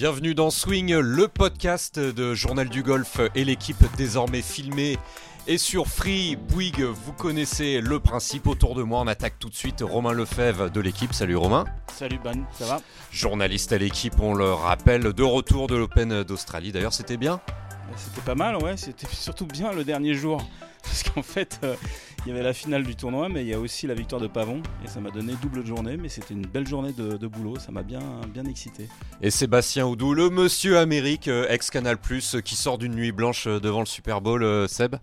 Bienvenue dans Swing, le podcast de Journal du Golf et l'équipe désormais filmée et sur Free Bouygues. Vous connaissez le principe. Autour de moi, on attaque tout de suite Romain Lefebvre de l'équipe. Salut Romain. Salut Ban, ça va? Journaliste à l'équipe, on le rappelle, de retour de l'Open d'Australie. D'ailleurs, c'était bien C'était pas mal, ouais. C'était surtout bien le dernier jour. Parce qu'en fait, euh, il y avait la finale du tournoi, mais il y a aussi la victoire de Pavon. Et ça m'a donné double journée, mais c'était une belle journée de, de boulot. Ça m'a bien, bien excité. Et Sébastien Oudou, le monsieur Amérique, euh, ex-Canal, euh, qui sort d'une nuit blanche devant le Super Bowl, euh, Seb?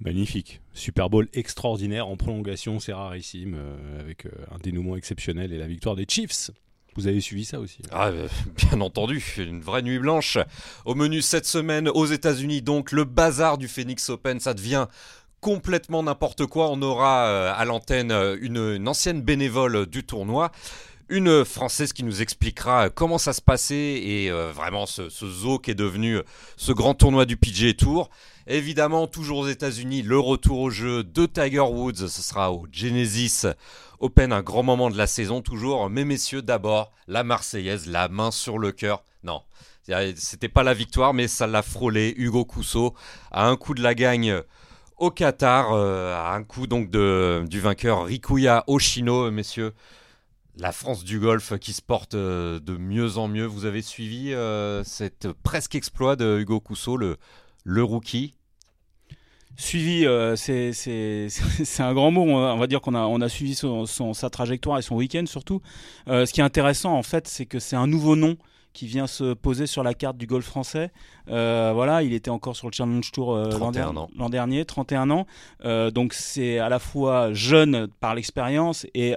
Magnifique. Super Bowl extraordinaire en prolongation, c'est rarissime, euh, avec un dénouement exceptionnel et la victoire des Chiefs. Vous avez suivi ça aussi hein Ah, euh, bien entendu, une vraie nuit blanche. Au menu cette semaine aux États-Unis, donc le bazar du Phoenix Open, ça devient complètement n'importe quoi. On aura euh, à l'antenne euh, une, ancienne bénévole du tournoi. Une Française qui nous expliquera comment ça se passait et vraiment ce, ce zoo qui est devenu ce grand tournoi du PGA Tour. Évidemment, toujours aux États-Unis, le retour au jeu de Tiger Woods, ce sera au Genesis Open, un grand moment de la saison toujours. Mais messieurs, d'abord, la Marseillaise, la main sur le cœur. Non, c'était pas la victoire, mais ça l'a frôlé. Hugo Cousseau à un coup de la gagne au Qatar, euh, à un coup donc du vainqueur Rikuya Oshino, messieurs. La France du golf qui se porte euh, de mieux en mieux. Vous avez suivi euh, cet presque exploit de Hugo Cousseau, le, le rookie Suivi, euh, c'est- un grand mot. On va dire qu'on a, on a suivi son, son- sa trajectoire et son week-end surtout. Euh, ce qui est intéressant en fait, c'est que c'est un nouveau nom qui vient se poser sur la carte du golf français. Euh, voilà, il était encore sur le Challenge Tour euh, l'an 31 der- ans. l'an dernier, 31 ans. Euh, donc c'est à la fois jeune par l'expérience et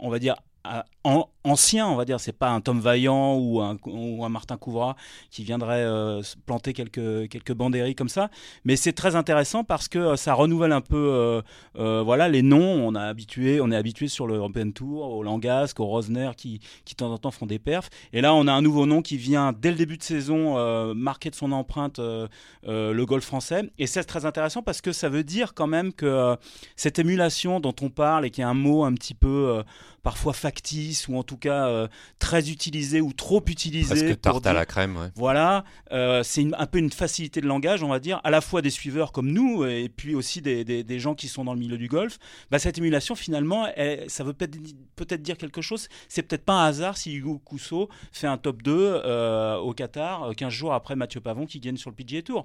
on va dire à- an- ancien, on va dire. C'est pas un Tom Vaillant ou un, Martin Couvra qui viendrait euh, planter quelques quelques banderies comme ça. Mais c'est très intéressant parce que euh, ça renouvelle un peu, euh, voilà, les noms. On a habitué, on est habitué sur le European Tour, au Langasque, au Rosner, qui, qui de temps en temps font des perfs. Et là, on a un nouveau nom qui vient dès le début de saison marquer de son empreinte le golf français. Et c'est très intéressant parce que ça veut dire quand même que cette émulation dont on parle et qui est un mot un petit peu parfois factice ou en tout cas euh, très utilisé ou trop utilisé. Presque tarte à dire- la crème. ouais. voilà, euh, c'est un peu une facilité de langage, on va dire, à la fois des suiveurs comme nous et puis aussi des, des- des gens qui sont dans le milieu du golf. Bah, cette émulation, finalement, elle- ça veut peut-être dire quelque chose. C'est peut-être pas un hasard si Hugo Cousseau fait un top 2 euh, au Qatar euh, 15 jours après Mathieu Pavon qui gagne sur le PGA Tour.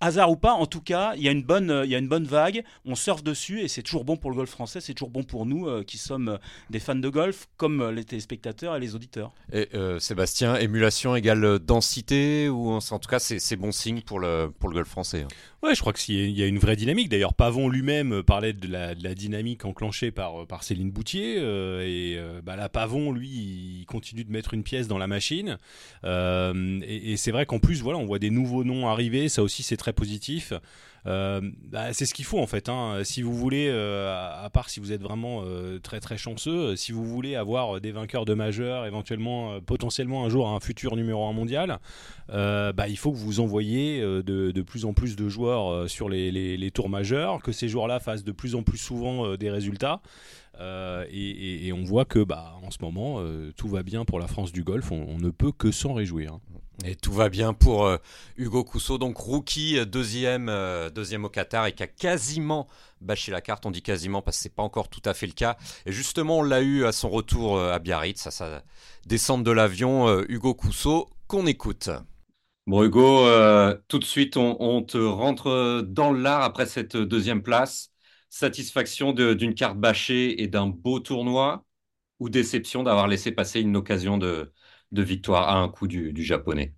Hasard ou pas, en tout cas, il y, a une bonne, euh, y a une bonne vague, on surfe dessus et c'est toujours bon pour le golf français, c'est toujours bon pour nous euh, qui sommes euh, des fans de golf, comme les téléspectateurs et les auditeurs. Et Sébastien, émulation égale densité ou en tout cas c'est c'est bon signe pour le pour le golf français. Ouais, je crois qu'il y a une vraie dynamique. D'ailleurs, Pavon lui-même euh, parlait de la, dynamique enclenchée par, euh, Céline Boutier. euh, et bah, là, Pavon, lui, il continue de mettre une pièce dans la machine. Et et c'est vrai qu'en plus, voilà, on voit des nouveaux noms arriver. Ça aussi, c'est très positif. Euh, bah, c'est ce qu'il faut en fait. hein. Si vous voulez, euh, à part si vous êtes vraiment euh, très très chanceux, si vous voulez avoir des vainqueurs de majeurs, éventuellement, potentiellement un jour un futur numéro un mondial, bah, il faut que vous envoyiez euh, de, plus en plus de joueurs sur les, tours majeurs, que ces joueurs-là fassent de plus en plus souvent des résultats. Et, on voit que bah, en ce moment, tout va bien pour la France du golf. On ne peut que s'en réjouir. Et tout va bien pour euh, Hugo Cousseau, donc rookie, euh, deuxième, euh, deuxième au Qatar et qui a quasiment bâché la carte. On dit quasiment parce que c'est pas encore tout à fait le cas. Et justement, on l'a eu à son retour à Biarritz, à sa descente de l'avion. Hugo Cousseau, qu'on écoute. Bon Hugo, tout de suite, on, te rentre dans l'art après cette deuxième place. Satisfaction d'une carte bâchée et d'un beau tournoi ou déception d'avoir laissé passer une occasion de, de victoire à un coup du, du japonais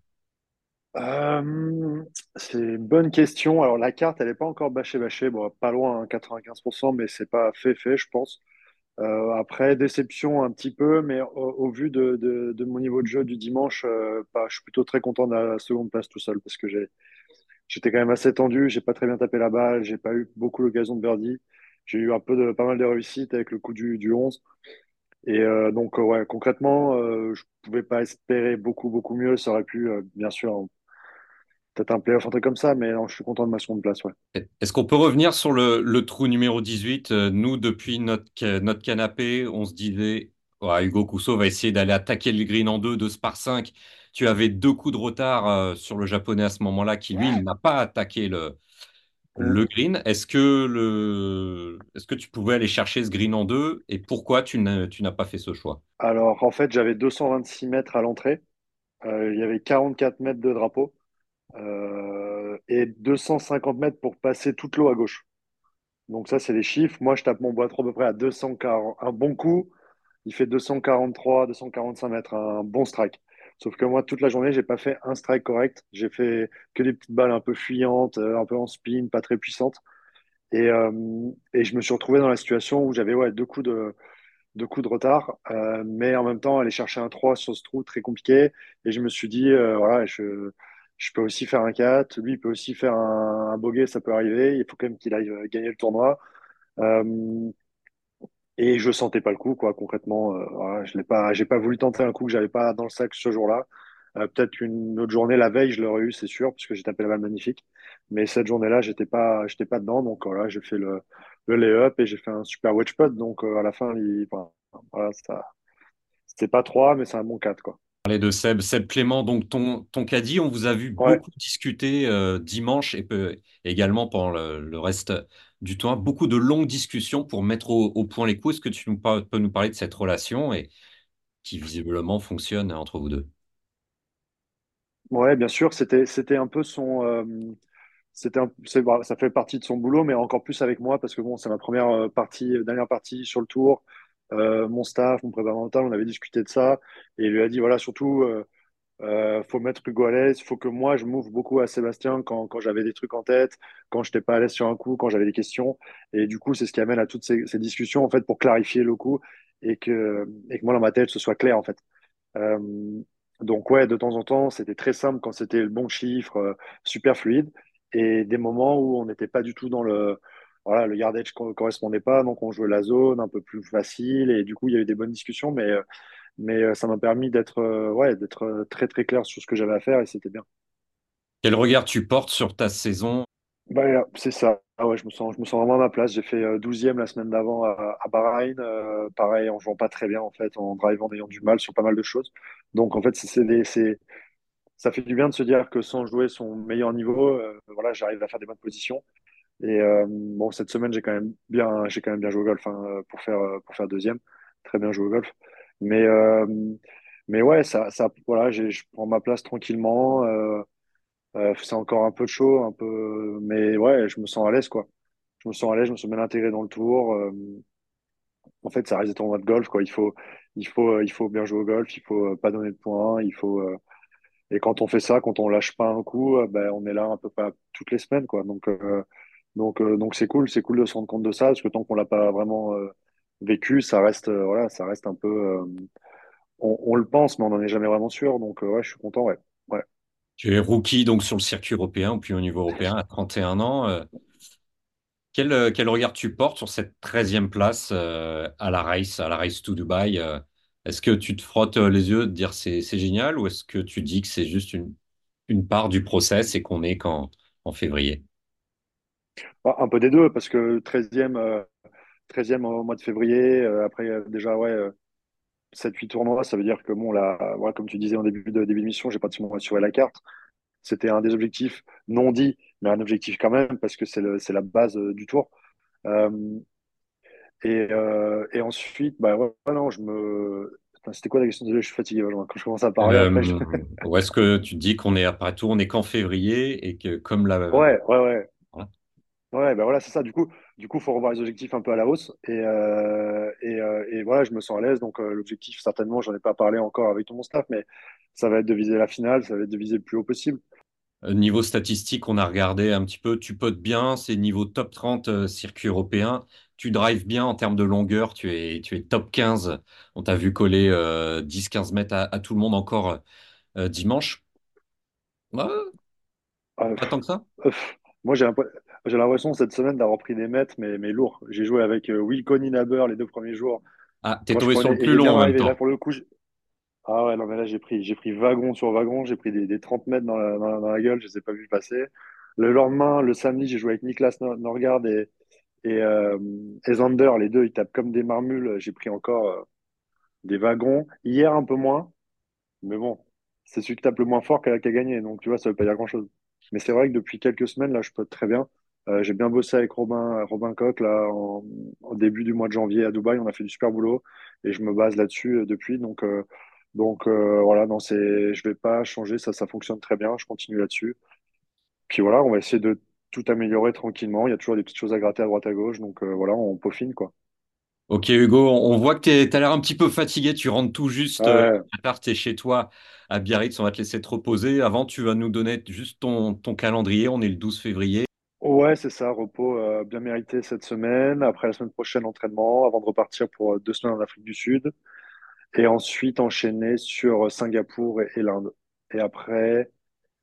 Euh, c'est une bonne question. Alors, la carte, elle n'est pas encore bâchée, bâchée. Bon, pas loin, hein, 95%, mais c'est pas fait, fait, je pense. Euh, après, déception un petit peu, mais au, vu de, de, mon niveau de jeu du dimanche, euh, bah, je suis plutôt très content de la seconde place tout seul parce que j'étais quand même assez tendu. J'ai pas très bien tapé la balle. J'ai pas eu beaucoup l'occasion de birdie. J'ai eu un peu de, pas mal de réussite avec le coup du, du 11. Et euh, donc, euh, ouais, concrètement, euh, je pouvais pas espérer beaucoup, beaucoup mieux. Ça aurait pu, euh, bien sûr, peut-être un playoff, un truc comme ça, mais non, je suis content de ma seconde place, ouais. Est-ce qu'on peut revenir sur le, le trou numéro 18 Euh, Nous, depuis notre, notre canapé, on se disait Ouais, Hugo Cousso va essayer d'aller attaquer le green en deux, deux par 5. Tu avais deux coups de retard euh, sur le japonais à ce moment-là qui, lui, n'a pas attaqué le, le green. Est-ce que, le... Est-ce que tu pouvais aller chercher ce green en deux et pourquoi tu n'as, pas fait ce choix? Alors, en fait, j'avais 226 mètres à l'entrée. Euh, il y avait 44 mètres de drapeau euh, et 250 mètres pour passer toute l'eau à gauche. Donc ça, c'est les chiffres. Moi, je tape mon bois trop à peu près à 240. Un bon coup, il fait 243, 245 mètres, un bon strike. Sauf que moi, toute la journée, j'ai pas fait un strike correct. J'ai fait que des petites balles un peu fuyantes, euh, un peu en spin, pas très puissantes. Et, euh, et je me suis retrouvé dans la situation où j'avais deux coups de, retard, euh, mais en même temps, aller chercher un 3 sur ce trou, très compliqué. Et je me suis dit, voilà, je, peux aussi faire un 4, lui, il peut aussi faire un, un bogey, ça peut arriver. Il faut quand même qu'il aille gagner le tournoi. Et je sentais pas le coup, quoi, concrètement. Euh, voilà, je l'ai pas, j'ai pas voulu tenter un coup que j'avais pas dans le sac ce jour-là. Euh, peut-être une autre journée, la veille, je l'aurais eu, c'est sûr, parce que j'ai tapé la balle magnifique. Mais cette journée-là, j'étais pas, j'étais pas dedans, donc voilà, j'ai fait le, le lay-up et j'ai fait un super wedge putt. Donc euh, à la fin, il, enfin, voilà, ça, c'était pas 3, mais c'est un bon 4, quoi. Parler de Seb, Seb Clément, donc ton, ton caddie, on vous a vu Ouais, beaucoup discuter dimanche et également pendant le, le reste du tournoi, beaucoup de longues discussions pour mettre au, point les coups. Est-ce que tu peux nous parler de cette relation et qui visiblement fonctionne entre vous deux? ouais, bien sûr, c'était, c'était un peu son, euh, c'était bah, ça fait partie de son boulot, mais encore plus avec moi parce que bon, c'est ma première euh, partie, euh, dernière partie sur le tour. Mon staff, mon prépa mental, on avait discuté de ça et il lui a dit voilà, surtout, euh, faut mettre Hugo à l'aise, faut que moi je m'ouvre beaucoup à Sébastien quand, j'avais des trucs en tête, quand j'étais pas à l'aise sur un coup, quand j'avais des questions. Et du coup, c'est ce qui amène à toutes ces, ces discussions en fait pour clarifier le coup et que, et que moi dans ma tête ce soit clair en fait. Euh, donc ouais, de temps en temps, c'était très simple quand c'était le bon chiffre, euh, super fluide, et des moments où on n'était pas du tout dans le, voilà, le yardage ne correspondait pas, donc on jouait la zone un peu plus facile, et du coup il y a eu des bonnes discussions, mais euh, mais euh, ça m'a permis d'être euh, ouais, d'être euh, très très clair sur ce que j'avais à faire, et c'était bien. Quel regard tu portes sur ta saison? Bah, c'est ça. Ah ouais, je me sens, je me sens vraiment à ma place. J'ai fait euh, 12 la semaine d'avant à, à Bahreïn. euh, pareil, en jouant pas très bien, en fait, en drive, en ayant du mal sur pas mal de choses. Donc, en fait, c'est, ça fait du bien de se dire que sans jouer son meilleur niveau, euh, voilà, j'arrive à faire des bonnes positions. Et euh, bon, cette semaine, j'ai quand même bien, j'ai quand même bien joué au golf hein, pour faire, pour faire deuxième. Très bien joué au golf. Mais, euh, mais ouais, ça, ça, voilà, je prends ma place tranquillement. euh, euh, c'est encore un peu chaud, un peu, mais ouais, je me sens à l'aise, quoi. Je me sens à l'aise, je me sens bien intégré dans le tour. en fait, ça reste des tournois de golf, quoi. Il faut, il faut, il faut bien jouer au golf, il faut pas donner de points, il faut. et quand on fait ça, quand on lâche pas un coup, ben, on est là un peu pas toutes les semaines, quoi. Donc, donc, donc c'est cool, c'est cool de se rendre compte de ça, parce que tant qu'on l'a pas vraiment vécu, ça reste, euh, voilà, ça reste un peu. euh, on, on le pense, mais on n'en est jamais vraiment sûr. Donc, euh, ouais, je suis content, ouais. Ouais. Tu es rookie donc sur le circuit européen, puis au niveau européen à 31 ans. quel, quel regard tu portes sur cette treizième place euh, à la race, à la Race to Dubai? euh, est-ce que tu te frottes les yeux de dire c'est c'est génial ou est-ce que tu dis que c'est juste une, une part du process et qu'on est qu'en en février? Ah, Un peu des deux, parce que 13e, euh, 13 au mois de février, euh, après euh, déjà ouais, euh, 7-8 tournois, ça veut dire que bon, là, voilà, comme tu disais en début de début d'émission, j'ai pas de assuré la carte. C'était un des objectifs non dit, mais un objectif quand même, parce que c'est la base euh, du tour. Euh, et, euh, et ensuite, bah ouais, ouais, non, je me. C'était quoi la question? Désolé, je suis fatigué. Quand je commence à parler après, je... Euh, ou est-ce que tu dis qu'on est après tout, on est qu'en février et que comme la... Ouais, ouais, ouais. Ouais, ben voilà, c'est ça. Du coup, du coup, faut revoir les objectifs un peu à la hausse. Et, euh, et, euh, et voilà, je me sens à l'aise. Donc, euh, l'objectif, certainement, j'en ai pas parlé encore avec tout mon staff, mais ça va être de viser la finale, ça va être de viser le plus haut possible. Niveau statistique, on a regardé un petit peu, tu potes bien, c'est niveau top 30 euh, circuit européen. Tu drives bien en termes de longueur, tu es, tu es top 15. On t'a vu coller euh, 10-15 mètres à, à tout le monde encore dimanche. Ouais, Euh, pas tant que ça? moi, j'ai l'imp- j'ai l'impression cette semaine d'avoir pris des mètres, mais, mais lourds. J'ai joué avec euh, Wilco Inaber les deux premiers jours. Ah, t'es tombé sur le plus long en même. Là, pour le coup, je- ah ouais, non, mais là, j'ai pris, j'ai pris wagon sur wagon, j'ai pris des, des 30 mètres dans la, dans la, dans la gueule, je les ai pas vus passer. Le lendemain, le samedi, j'ai joué avec Niklas Nor- Norgard et, et, euh, et Zander, les deux, ils tapent comme des marmules. J'ai pris encore. euh, des wagons. Hier, un peu moins. Mais bon, c'est celui qui tape le moins fort qui a, gagné. Donc, tu vois, ça veut pas dire grand-chose. Mais c'est vrai que depuis quelques semaines, là, je peux très bien. Euh, j'ai bien bossé avec Robin, Robin Coq là, en, au début du mois de janvier à Dubaï. On a fait du super boulot et je me base là-dessus euh, depuis. Donc, euh, donc voilà, non, c'est, je vais pas changer. Ça, ça fonctionne très bien. Je continue là-dessus. Puis voilà, on va essayer de tout améliorer tranquillement. Il y a toujours des petites choses à gratter à droite à gauche. Donc voilà, on peaufine quoi. Ok Hugo, on voit que tu as l'air un petit peu fatigué, tu rentres tout juste ouais. tu es chez toi à Biarritz, on va te laisser te reposer. Avant, tu vas nous donner juste ton, ton calendrier, on est le 12 février. Ouais, c'est ça, repos euh, bien mérité cette semaine. Après la semaine prochaine, entraînement, avant de repartir pour euh, deux semaines en Afrique du Sud. Et ensuite enchaîner sur Singapour et, l'Inde. Et après,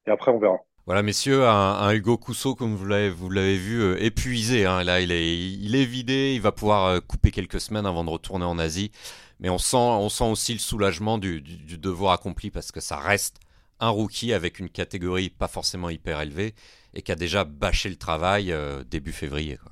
et après, on verra. Voilà, messieurs, un, Hugo Cousseau, comme vous l'avez, vous l'avez vu, euh, épuisé. Hein. Là, il est, il est vidé. Il va pouvoir couper quelques semaines avant de retourner en Asie. Mais on sent, on sent aussi le soulagement du devoir accompli parce que ça reste un rookie avec une catégorie pas forcément hyper élevée et qui a déjà bâché le travail euh, début février. Quoi.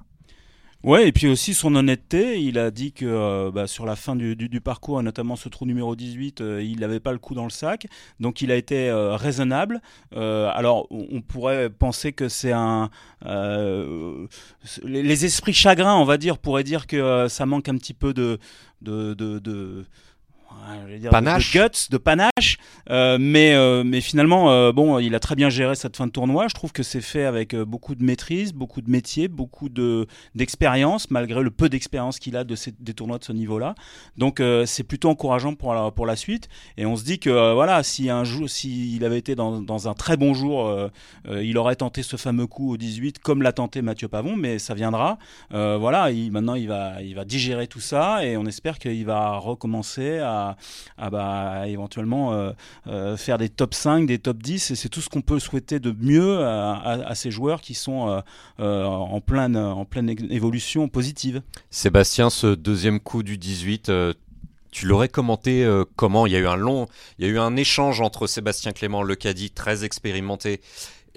Ouais, et puis aussi son honnêteté, il a dit que euh, bah, sur la fin du, parcours, notamment ce trou numéro 18, euh, il n'avait pas le coup dans le sac, donc il a été raisonnable. alors, on, pourrait penser que c'est un... les, esprits chagrins, on va dire, pourraient dire que ça manque un petit peu de, de, de dire, panache. De, guts, de panache. Euh, mais, euh, mais finalement, euh, bon, il a très bien géré cette fin de tournoi. Je trouve que c'est fait avec beaucoup de maîtrise, beaucoup de métier, beaucoup de d'expérience, malgré le peu d'expérience qu'il a de ces, des tournois de ce niveau-là. Donc c'est plutôt encourageant pour la, pour la suite. Et on se dit que voilà, si un jour, s'il avait été dans, dans, un très bon jour, il aurait tenté ce fameux coup au 18, comme l'a tenté Mathieu Pavon, mais ça viendra. voilà, il, maintenant il va, il va digérer tout ça et on espère qu'il va recommencer à à, bah, éventuellement euh, euh, faire des top 5, des top 10. Et c'est tout ce qu'on peut souhaiter de mieux à, ces joueurs qui sont euh, en, pleine, en pleine évolution positive. Sébastien, ce deuxième coup du 18, tu l'aurais commenté comment? Il y a eu un long, il y a eu un échange entre Sébastien Clément, le caddie très expérimenté,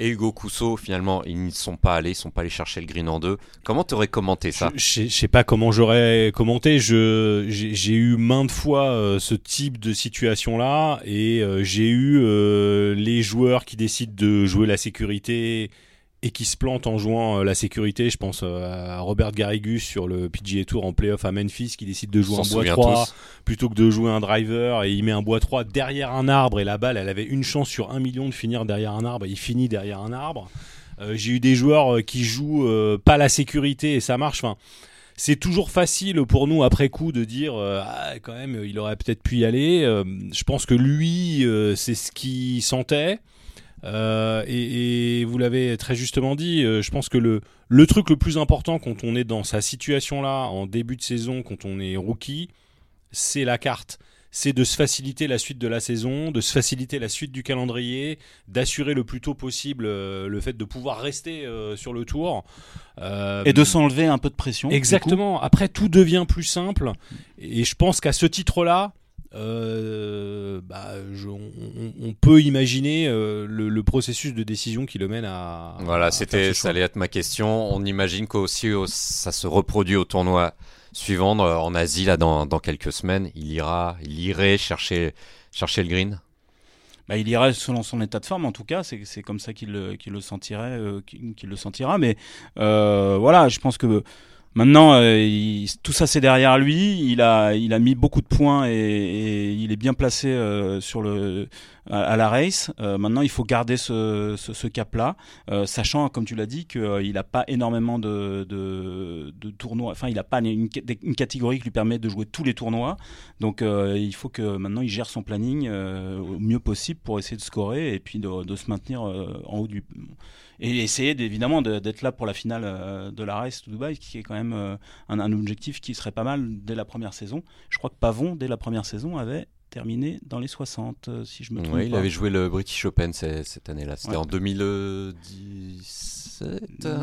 et Hugo Cousseau, finalement, ils ne sont pas allés, ils sont pas allés chercher le green en deux. Comment tu aurais commenté ça Je ne sais pas comment j'aurais commenté. J'ai eu maintes fois euh, ce type de situation-là et euh, j'ai eu euh, les joueurs qui décident de jouer la sécurité et qui se plante en jouant euh, la sécurité. Je pense euh, à Robert Garrigus sur le PGA Tour en playoff à Memphis qui décide de jouer en bois 3 plutôt que de jouer un driver et il met un bois 3 derrière un arbre et la balle elle avait une chance sur un million de finir derrière un arbre et il finit derrière un arbre. Euh, j'ai eu des joueurs qui jouent pas la sécurité et ça marche. Enfin, c'est toujours facile pour nous après coup de dire ah, quand même il aurait peut-être pu y aller. je pense que lui c'est ce qu'il sentait. Euh, et, vous l'avez très justement dit, euh, je pense que le, le truc le plus important quand on est dans sa situation-là, en début de saison, quand on est rookie, c'est la carte. C'est de se faciliter la suite de la saison, de se faciliter la suite du calendrier, d'assurer le plus tôt possible euh, le fait de pouvoir rester sur le tour. et de s'enlever un peu de pression. Exactement. Après, tout devient plus simple. Et je pense qu'à ce titre-là, euh, bah, on, peut imaginer euh, le, processus de décision qui le mène à. Voilà, c'était ça allait être ma question. On imagine qu'aussi ça se reproduit au tournoi suivant en Asie là dans, quelques semaines. Il ira, il irait chercher chercher le green. Bah, il irait selon son état de forme en tout cas. C'est comme ça qu'il le, le sentirait, euh, qu'il le sentira. Mais voilà, je pense que Maintenant, euh, tout ça c'est derrière lui. Il a, il a mis beaucoup de points et, il est bien placé euh, sur le, à, la race. Euh, maintenant, il faut garder ce, cap-là, sachant, comme tu l'as dit, qu'il n'a pas énormément de, tournois. Enfin, il n'a pas une, catégorie qui lui permet de jouer tous les tournois. Donc, il faut que maintenant il gère son planning au mieux possible pour essayer de scorer et puis de, se maintenir en haut du et essayer évidemment d'être là pour la finale euh, de la Race de Dubaï, qui est quand même euh, un, objectif qui serait pas mal dès la première saison. Je crois que Pavon, dès la première saison, avait terminé dans les 60, euh, si je me trompe. Oui, il avait joué le British Open cette, année-là. C'était en 2010.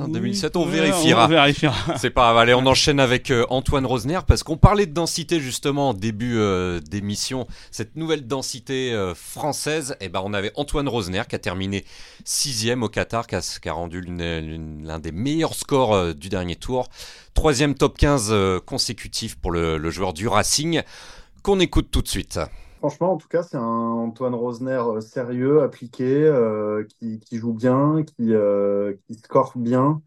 2007, on vérifiera. C'est pas grave. Allez, on enchaîne avec euh, Antoine Rosner parce qu'on parlait de densité justement en début euh, d'émission. Cette nouvelle densité euh, française, et eh ben on avait Antoine Rosner qui a terminé sixième au Qatar, qui a, rendu l'un des meilleurs scores du dernier tour. Troisième top 15 consécutif pour le, le joueur du Racing. Qu'on écoute tout de suite. Franchement, en tout cas, c'est un Antoine Rosner sérieux, appliqué, qui, qui, joue bien, qui, qui score bien.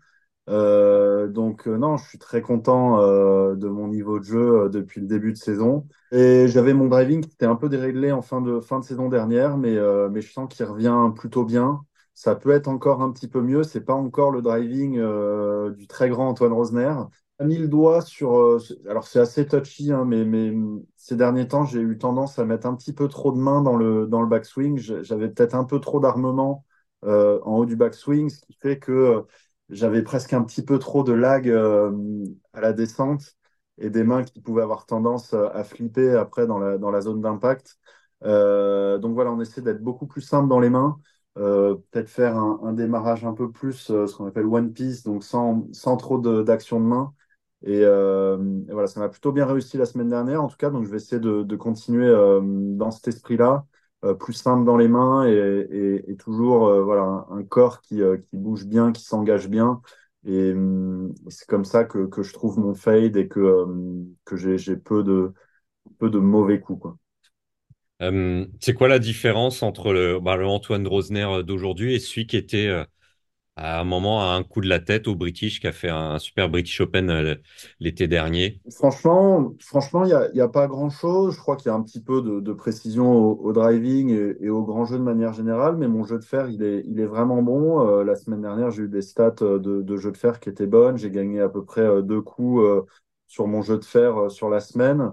Euh, donc euh, non, je suis très content euh, de mon niveau de jeu depuis le début de saison. Et j'avais mon driving qui était un peu déréglé en fin de, fin de saison dernière, mais, mais je sens qu'il revient plutôt bien. Ça peut être encore un petit peu mieux. C'est pas encore le driving du très grand Antoine Rosner. Mis le doigt sur. alors c'est assez touchy, hein, mais, mais ces derniers temps, j'ai eu tendance à mettre un petit peu trop de mains dans le, dans le backswing. J'avais peut-être un peu trop d'armement en haut du backswing, ce qui fait que j'avais presque un petit peu trop de lag euh, à la descente et des mains qui pouvaient avoir tendance euh, à flipper après dans la, dans la zone d'impact. Euh, donc voilà, on essaie d'être beaucoup plus simple dans les mains, peut-être faire un, démarrage un peu plus, ce qu'on appelle one piece, donc sans, sans trop d'action de, main. Et, voilà, ça m'a plutôt bien réussi la semaine dernière, en tout cas, donc je vais essayer de, continuer dans cet esprit-là. Euh, plus simple dans les mains et, et, toujours euh, voilà, un, corps qui, euh, qui, bouge bien, qui s'engage bien. Et hum, c'est comme ça que, que, je trouve mon fade et que, hum, que j'ai peu de, peu de mauvais coups. Quoi. c'est quoi la différence entre le, bah, le Antoine Rosner d'aujourd'hui et celui qui était à un moment à un coup de la tête au British qui a fait un, super British Open euh, l'été dernier Franchement, franchement, il n'y a, pas grand-chose. Je crois qu'il y a un petit peu de, précision au, driving et, au grand jeu de manière générale, mais mon jeu de fer, il est, vraiment bon. Euh, la semaine dernière, j'ai eu des stats euh, de, de, jeu de fer qui étaient bonnes. J'ai gagné à peu près deux coups sur mon jeu de fer sur la semaine.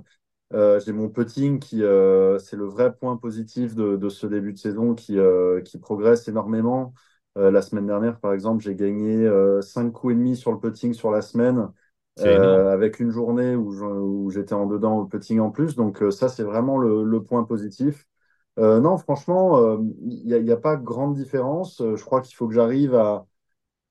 j'ai mon putting qui, c'est le vrai point positif de, de, ce début de saison qui, qui progresse énormément. Euh, la semaine dernière, par exemple, j'ai gagné 5 euh, coups et demi sur le putting sur la semaine, euh, avec une journée où j'étais en dedans au putting en plus. Donc ça, c'est vraiment le, point positif. non, franchement, il n'y a, pas grande différence. je crois qu'il faut que j'arrive à...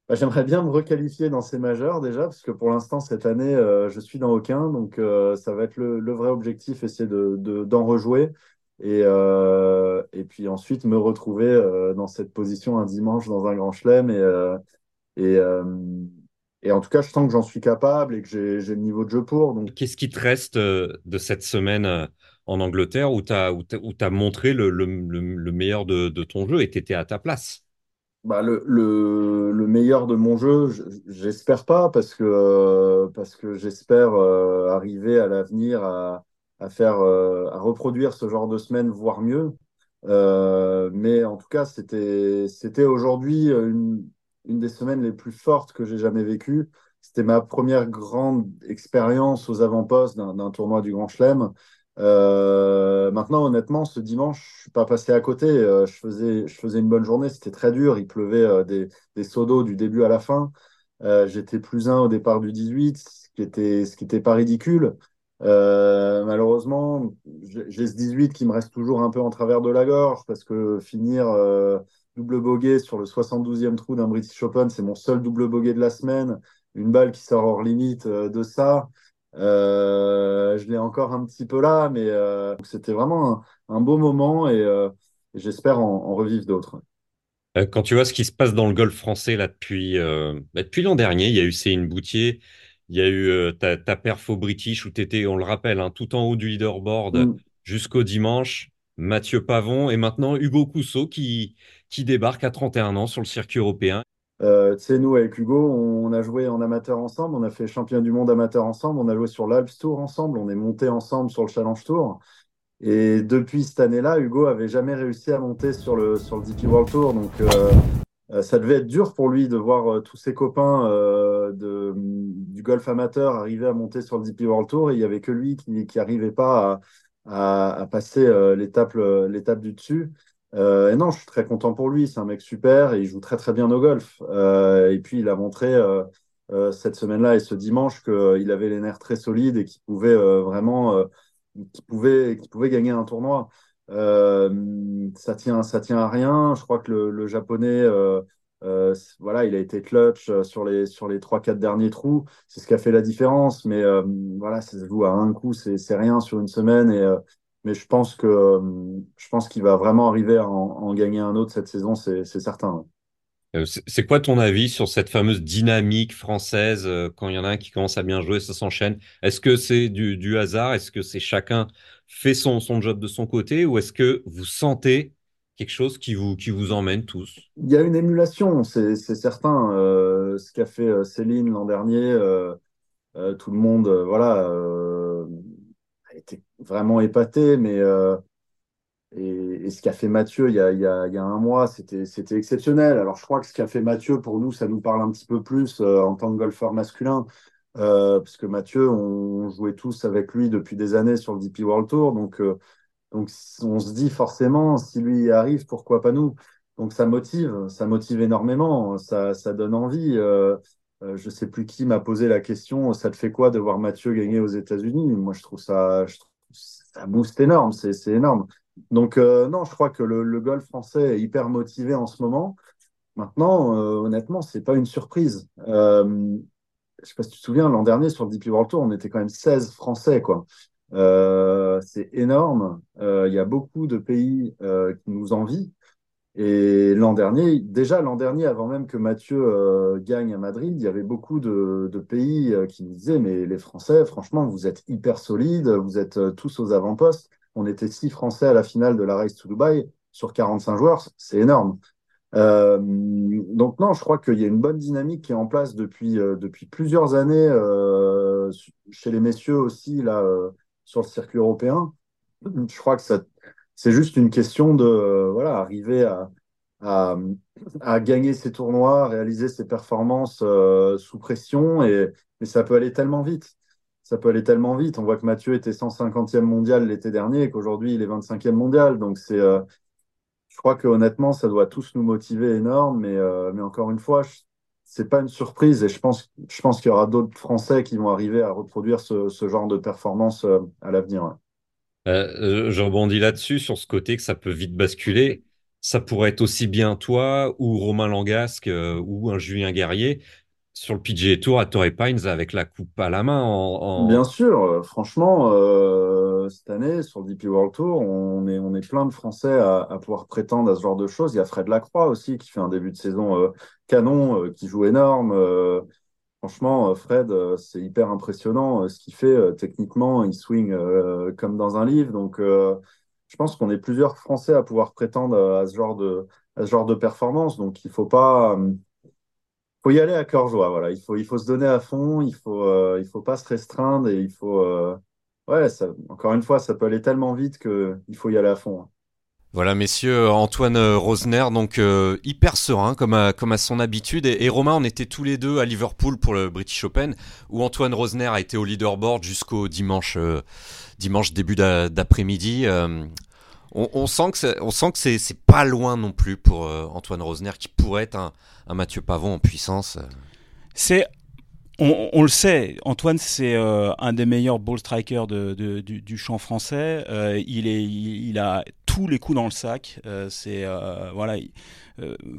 Bah, j'aimerais bien me requalifier dans ces majeurs déjà, parce que pour l'instant, cette année, je suis dans aucun. Donc ça va être le, vrai objectif, essayer d'en de, rejouer. Et, euh, et puis ensuite me retrouver euh, dans cette position un dimanche dans un grand chelem. Et, euh, et, et, en tout cas, je sens que j'en suis capable et que j'ai le niveau de jeu pour. Donc... Qu'est-ce qui te reste de cette semaine en Angleterre où tu as, où montré le, le, le, meilleur de, de, ton jeu et tu étais à ta place? Bah, le, le, le, meilleur de mon jeu, j'espère pas, parce que, parce que j'espère arriver à l'avenir à, à faire, euh, à reproduire ce genre de semaine, voire mieux. Euh, mais en tout cas, c'était, c'était aujourd'hui une, une des semaines les plus fortes que j'ai jamais vécues. C'était ma première grande expérience aux avant-postes d'un tournoi du Grand Chelem. Euh, maintenant, honnêtement, ce dimanche, je suis pas passé à côté. je, faisais, je faisais une bonne journée. C'était très dur. Il pleuvait des, des seaux d'eau du début à la fin. J'étais plus un au départ du 18, ce qui était, ce qui était pas ridicule. Euh, malheureusement, j'ai ce 18 qui me reste toujours un peu en travers de la gorge parce que finir euh, double bogey sur le 72e trou d'un British Open, c'est mon seul double bogey de la semaine. Une balle qui sort hors limite euh, de ça. je l'ai encore un petit peu là, mais c'était vraiment un, beau moment et, j'espère en, revivre d'autres. Quand tu vois ce qui se passe dans le golf français là depuis, bah, depuis l'an dernier, il y a eu Céline Boutier, il y a eu euh, ta, ta perf au British où tu étais, on le rappelle, hein, tout en haut du leaderboard mm. jusqu'au dimanche. Mathieu Pavon et maintenant Hugo Cousseau qui, qui débarque à 31 ans sur le circuit européen. Euh, tu sais, nous, avec Hugo, on a joué en amateur ensemble, on a fait champion du monde amateur ensemble, on a joué sur l'Alps Tour ensemble, on est monté ensemble sur le Challenge Tour. Et depuis cette année-là, Hugo avait jamais réussi à monter sur le, sur le DP World Tour. Donc, euh, euh, ça devait être dur pour lui de voir tous ses copains de, du golf amateur arriver à monter sur le DP World Tour et il n'y avait que lui qui n'arrivait pas à, passer l'étape du dessus. et non, je suis très content pour lui. C'est un mec super et il joue très très bien au golf. et puis il a montré cette semaine-là et ce dimanche qu'il avait les nerfs très solides et qu'il pouvait vraiment qu'il pouvait, pouvait gagner un tournoi. Euh, ça tient, ça tient à rien. Je crois que le, japonais, euh, euh, voilà, il a été clutch sur les sur les trois quatre derniers trous. C'est ce qui a fait la différence. Mais voilà, ça se joue à un coup, c'est rien sur une semaine. Et mais je pense que je pense qu'il va vraiment arriver à en, gagner un autre cette saison, c'est certain. C'est quoi ton avis sur cette fameuse dynamique française quand il y en a un qui commence à bien jouer, ça s'enchaîne? Est-ce que c'est du, du, hasard? Est-ce que c'est chacun fait son, son job de son côté Ou est-ce que vous sentez quelque chose qui vous, qui vous emmène tous Il y a une émulation, c'est certain. Euh, ce qu'a fait euh, Céline l'an dernier, euh, tout le monde voilà, a été vraiment épaté, mais et, ce qu'a fait Mathieu il y a, y a, un mois, c'était exceptionnel. Alors je crois que ce qu'a fait Mathieu, pour nous, ça nous parle un petit peu plus en tant que golfeur masculin. parce que Mathieu, on jouait tous avec lui depuis des années sur le DP World Tour, donc donc, on se dit forcément, si lui arrive, pourquoi pas nous? Donc, ça motive, ça motive énormément, ça, ça donne envie. Euh, euh, je sais plus qui m'a posé la question, ça te fait quoi de voir Mathieu gagner aux États-Unis? Moi, je trouve ça, ça booste énorme, c'est énorme. Donc, euh, non, je crois que le, golf français est hyper motivé en ce moment. Maintenant, honnêtement, c'est pas une surprise. je sais pas si tu te souviens, l'an dernier, sur le DP World Tour, on était quand même 16 Français, quoi. Euh, c'est énorme. Euh, il y a beaucoup de pays euh, qui nous envient. Et l'an dernier, déjà l'an dernier, avant même que Mathieu gagne à Madrid, il y avait beaucoup de, de pays qui nous disaient Mais les Français, franchement, vous êtes hyper solides, vous êtes tous aux avant-postes. On était six Français à la finale de la Race to Dubai sur 45 joueurs, c'est énorme. Donc non, je crois qu'il y a une bonne dynamique qui est en place depuis, depuis plusieurs années chez les messieurs aussi là sur le circuit européen. Je crois que c'est juste une question de euh, voilà, arriver à, gagner ces tournois, réaliser ces performances euh, sous pression. Et, ça peut aller tellement vite. Ça peut aller tellement vite. On voit que Mathieu était 150e mondial l'été dernier et qu'aujourd'hui, il est 25e mondial. Donc, c'est, euh, je crois que honnêtement, ça doit tous nous motiver énorme. Mais, mais encore une fois, c'est pas une surprise et je pense, je pense qu'il y aura d'autres Français qui vont arriver à reproduire ce, ce genre de performance euh, à l'avenir. Euh, je rebondis là-dessus sur ce côté que ça peut vite basculer. Ça pourrait être aussi bien toi ou Romain Langasque euh, ou un Julien Guerrier sur le PGA Tour à Torrey Pines avec la coupe à la main. En, Bien sûr, euh, franchement, euh, cette année sur le DP World Tour, on est, on est plein de Français à, pouvoir prétendre à ce genre de choses. Il y a Fred Lacroix aussi qui fait un début de saison euh, canon, euh, qui joue énorme. Euh, franchement, Fred, c'est hyper impressionnant ce qu'il fait. techniquement, il swing comme dans un livre. Donc, je pense qu'on est plusieurs Français à pouvoir prétendre à ce genre de, à ce genre de performance. Donc, il faut pas faut y aller à cœur joie. Il faut, il faut se donner à fond. Il faut, il faut pas se restreindre et il faut, ouais, ça, encore une fois, ça peut aller tellement vite que il faut y aller à fond. Hein. Voilà, messieurs, Antoine Rosner, donc euh, hyper serein comme à, comme à son habitude. Et, Romain, on était tous les deux à Liverpool pour le British Open, où Antoine Rosner a été au leaderboard jusqu'au dimanche, dimanche début d'après-midi on, sent que on sent que c'est pas loin non plus pour euh, Antoine Rosner qui pourrait être un, Mathieu Pavon en puissance. Euh. C'est on, le sait, Antoine, c'est euh, un des meilleurs ball strikers du, champ français. il, est, il, a tous les coups dans le sac. c'est voilà.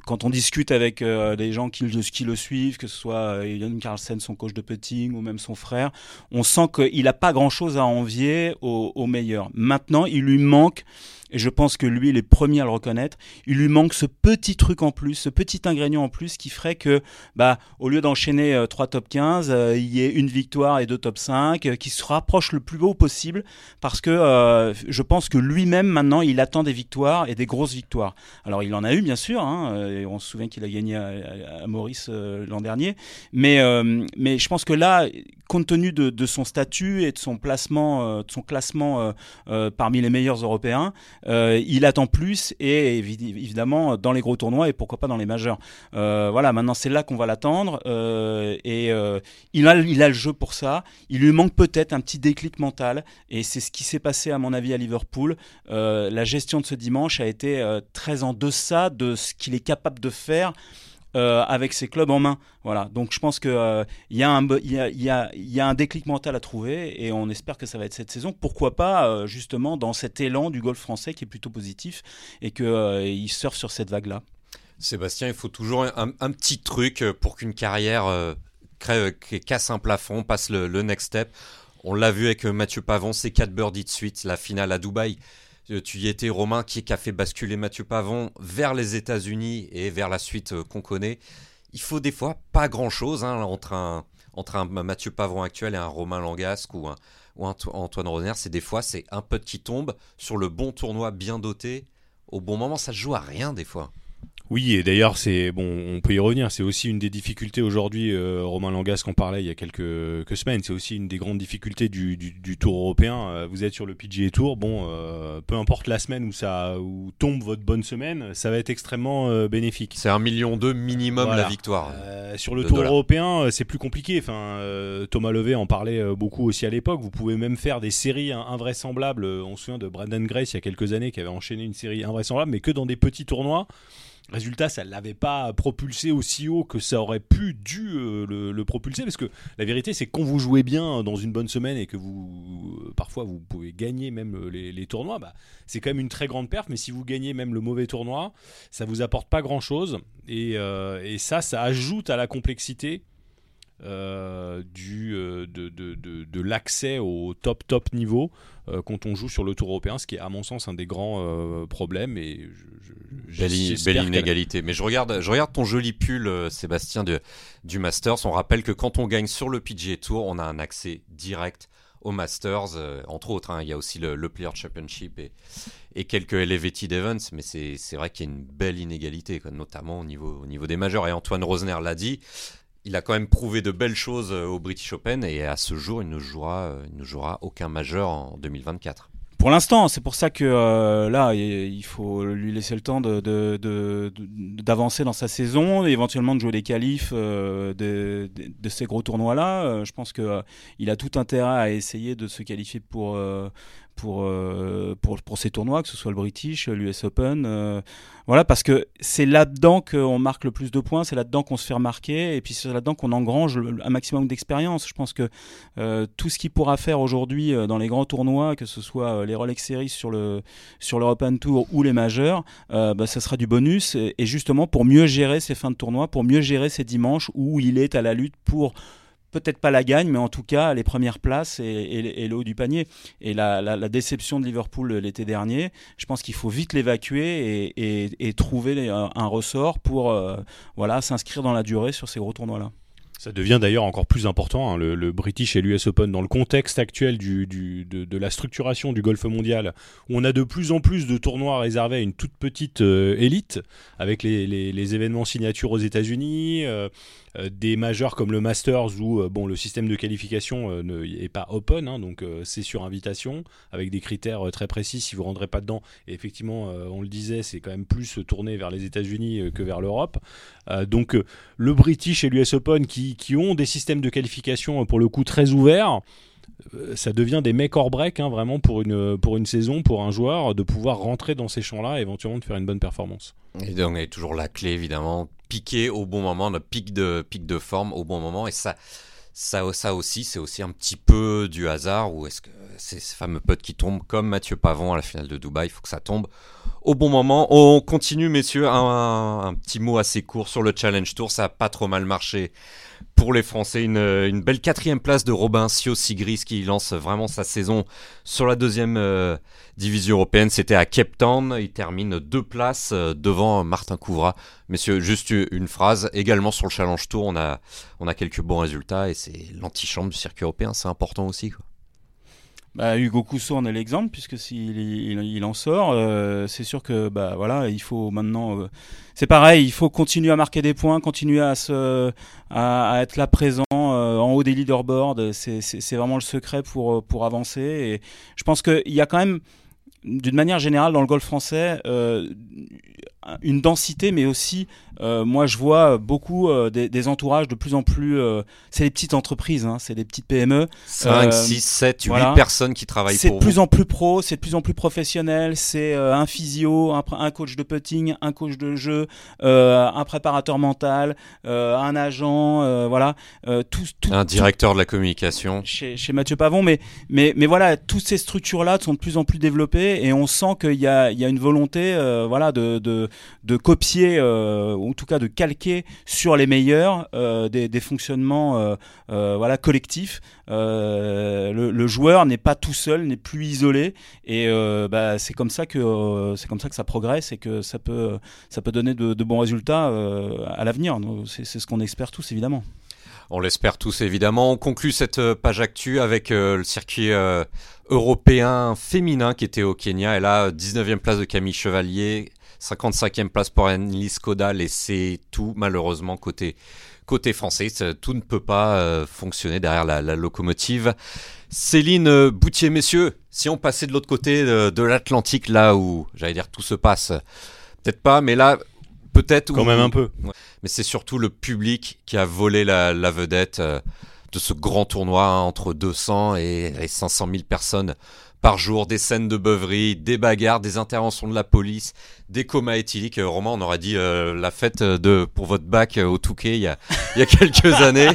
Quand on discute avec des gens qui, le suivent, que ce soit Yann Carlsen, son coach de putting, ou même son frère, on sent qu'il n'a pas grand-chose à envier au, au meilleur. Maintenant, il lui manque et je pense que lui, il est premier à le reconnaître. Il lui manque ce petit truc en plus, ce petit ingrédient en plus qui ferait que, bah, au lieu d'enchaîner euh, trois top 15, euh, il y ait une victoire et deux top 5, euh, qui se rapprochent le plus haut possible, parce que je pense que lui-même, maintenant, il attend des victoires et des grosses victoires. Alors, il en a eu, bien sûr, hein, et on se souvient qu'il a gagné à, Maurice l'an dernier, mais, mais je pense que là, compte tenu de, son statut et de son placement, de son classement parmi les meilleurs Européens, euh, il attend plus et évidemment dans les gros tournois et pourquoi pas dans les majeurs. Euh, voilà, maintenant c'est là qu'on va l'attendre euh, et il a, il a le jeu pour ça. Il lui manque peut-être un petit déclic mental et c'est ce qui s'est passé à mon avis à Liverpool. la gestion de ce dimanche a été très en deçà de ce qu'il est capable de faire. Euh, avec ses clubs en main. Voilà. Donc je pense qu'il euh, y, a un, déclic mental à trouver et on espère que ça va être cette saison. Pourquoi pas euh, justement dans cet élan du golf français qui est plutôt positif et qu'il surfe sur cette vague-là. Sébastien, il faut toujours un, petit truc pour qu'une carrière crée, casse un plafond, passe le, next step. On l'a vu avec Mathieu Pavon, ses 4 birdies de suite, la finale à Dubaï tu y étais Romain qui, a fait basculer Mathieu Pavon vers les États-Unis et vers la suite qu'on connaît? Il faut des fois pas grand-chose hein, entre un entre Mathieu Pavon actuel et un Romain Langasque ou un, Antoine Rosner, c'est des fois c'est un putt qui tombe sur le bon tournoi bien doté. Au bon moment, ça joue à rien des fois. Oui, et d'ailleurs, c'est bon, on peut y revenir. C'est aussi une des difficultés aujourd'hui. Euh, Romain Langas qu'on parlait il y a quelques, semaines. C'est aussi une des grandes difficultés du, Tour européen. Euh, vous êtes sur le PGA Tour. Bon, euh, peu importe la semaine où ça où tombe votre bonne semaine, ça va être extrêmement bénéfique. C'est un million deux minimum la victoire. sur le Tour européen, c'est plus compliqué. Enfin, Thomas Levé en parlait beaucoup aussi à l'époque. Vous pouvez même faire des séries invraisemblables. On se souvient de Brandon Grace il y a quelques années qui avait enchaîné une série invraisemblable, mais que dans des petits tournois. Résultat, ça ne l'avait pas propulsé aussi haut que ça aurait pu dû euh, le, propulser, parce que la vérité, c'est quand vous jouez bien dans une bonne semaine et que vous, euh, parfois, vous pouvez gagner même euh, les, tournois, bah, c'est quand même une très grande perf. Mais si vous gagnez même le mauvais tournoi, ça vous apporte pas grand chose, et, et ça, ça ajoute à la complexité euh, du, euh, de, de, de, l'accès au top top niveau euh, quand on joue sur le tour européen, ce qui est à mon sens un des grands problèmes. Et belle, inégalité. Mais je regarde, je regarde ton joli pull, Sébastien, de, du Masters. On rappelle que quand on gagne sur le PGA Tour, on a un accès direct au Masters, entre autres. Hein. il y a aussi le, le Player Championship et, et quelques elevated events, mais c'est vrai qu'il y a une belle inégalité, notamment au niveau, au niveau des majeurs. Et Antoine Rosner l'a dit, il a quand même prouvé de belles choses euh, au British Open et à ce jour, il ne jouera, euh, il ne jouera aucun majeur en 2024. Pour l'instant, c'est pour ça que euh, là, il faut lui laisser le temps d'avancer de, dans sa saison, éventuellement de jouer les qualifs de, ces gros tournois-là. je pense qu'il a tout intérêt à essayer de se qualifier pour, pour, euh, pour, pour, ces tournois, que ce soit le British, l'US Open. Euh, voilà, parce que c'est là-dedans qu'on marque le plus de points, c'est là-dedans qu'on se fait remarquer, et puis c'est là-dedans qu'on engrange un maximum d'expérience. Je pense que euh, tout ce qu'il pourra faire aujourd'hui dans les grands tournois, que ce soit les Rolex Series sur le sur l'European Tour ou les majeurs, bah, ça sera du bonus, et, et justement pour mieux gérer ces fins de tournoi, pour mieux gérer ces dimanches où il est à la lutte pour peut-être pas la gagne, mais en tout cas les premières places et, le haut du panier. Et la, déception de Liverpool l'été dernier, je pense qu'il faut vite l'évacuer et, trouver un ressort pour euh, voilà, s'inscrire dans la durée sur ces gros tournois-là. Ça devient d'ailleurs encore plus important, hein, le, British et l'US Open, dans le contexte actuel de, la structuration du golf mondial, où on a de plus en plus de tournois réservés à une toute petite euh, élite, avec les, événements signatures aux États-Unis, euh, euh, des majeurs comme le Masters où euh, le système de qualification euh, n'est pas open, hein, donc c'est sur invitation avec des critères très précis. Si vous ne rentrez pas dedans, et effectivement, on le disait, c'est quand même plus tourné vers les États-Unis que vers l'Europe. donc le British et l'US Open qui, qui, ont des systèmes de qualification pour le coup très ouverts ça devient des make or break hein, vraiment pour une, pour une saison, pour un joueur, de pouvoir rentrer dans ces champs-là et éventuellement de faire une bonne performance. Et donc, il y a toujours la clé, évidemment, piquer au bon moment, notre pic de, pic de forme au bon moment. Et ça, ça, ça aussi, c'est aussi un petit peu du hasard. Ou est-ce que ces fameux potes qui tombent comme Mathieu Pavon à la finale de Dubaï, il faut que ça tombe au bon moment. On continue, messieurs. Un, petit mot assez court sur le Challenge Tour. Ça n'a pas trop mal marché pour les Français. Une, belle quatrième place de Robin Sigris qui lance vraiment sa saison sur la deuxième euh, division européenne. C'était à Cape Town. Il termine deux places euh, devant Martin Couvra. Messieurs, juste une phrase. Également sur le Challenge Tour, on a, on a quelques bons résultats et c'est l'antichambre du circuit européen. C'est important aussi. Quoi. Bah, Hugo Cousseau en est l'exemple puisque s'il il, en sort, euh, c'est sûr que bah voilà, il faut maintenant. Euh, c'est pareil, il faut continuer à marquer des points, continuer à se, à, être là présent euh, en haut des leaderboards. C'est vraiment le secret pour pour avancer. Et je pense qu'il y a quand même, d'une manière générale, dans le golf français, une densité, mais aussi, euh, moi je vois beaucoup euh, des, entourages de plus en plus. Euh, c'est les petites entreprises, hein, c'est des petites PME. 5, 6, 7, 8 personnes qui travaillent pour C'est de plus en plus pro, c'est de plus en plus professionnel. C'est un physio, un, coach de putting, un coach de jeu, un préparateur mental, un agent, voilà. Tout, un directeur de la communication. Chez, chez, Mathieu Pavon, mais, mais, mais voilà, toutes ces structures-là sont de plus en plus développées et on sent qu'il y a, il y a une volonté voilà, de de copier, ou en tout cas de calquer sur les meilleurs des, des, fonctionnements voilà, collectifs. Le, joueur n'est pas tout seul, n'est plus isolé, et bah, c'est comme ça que c'est comme ça que ça progresse et que ça peut ça peut donner de, de bons résultats à l'avenir. C'est ce qu'on espère tous évidemment. On l'espère tous évidemment. On conclut cette euh, page actu avec euh, le circuit euh, européen féminin qui était au Kenya. Et là, 19e place de Camille Chevalier, 55e place pour Annelise Kodal et c'est tout malheureusement côté, côté français. Tout ne peut pas fonctionner derrière la, locomotive. Céline Boutier, messieurs, si on passait de l'autre côté de, l'Atlantique, là où, j'allais dire, tout se passe, peut-être pas, mais là, peut-être... Quand même un peu mais c'est surtout le public qui a volé la, vedette euh, de ce grand tournoi hein, entre 200 et, et 500 000 personnes par jour, des scènes de beuverie, des bagarres, des interventions de la police, des comas éthyliques. Euh, Romain, on aurait dit euh, la fête de, pour votre bac euh, au Touquet il y a, il y a quelques années.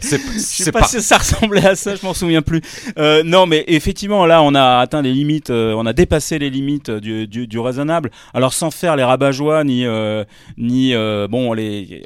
C'est, je sais pas, si ça ressemblait à ça, je m'en souviens plus. Euh, non, mais effectivement, là, on a atteint les limites, on a dépassé les limites du, du, du, raisonnable. Alors, sans faire les rabat ni, ni bon, les,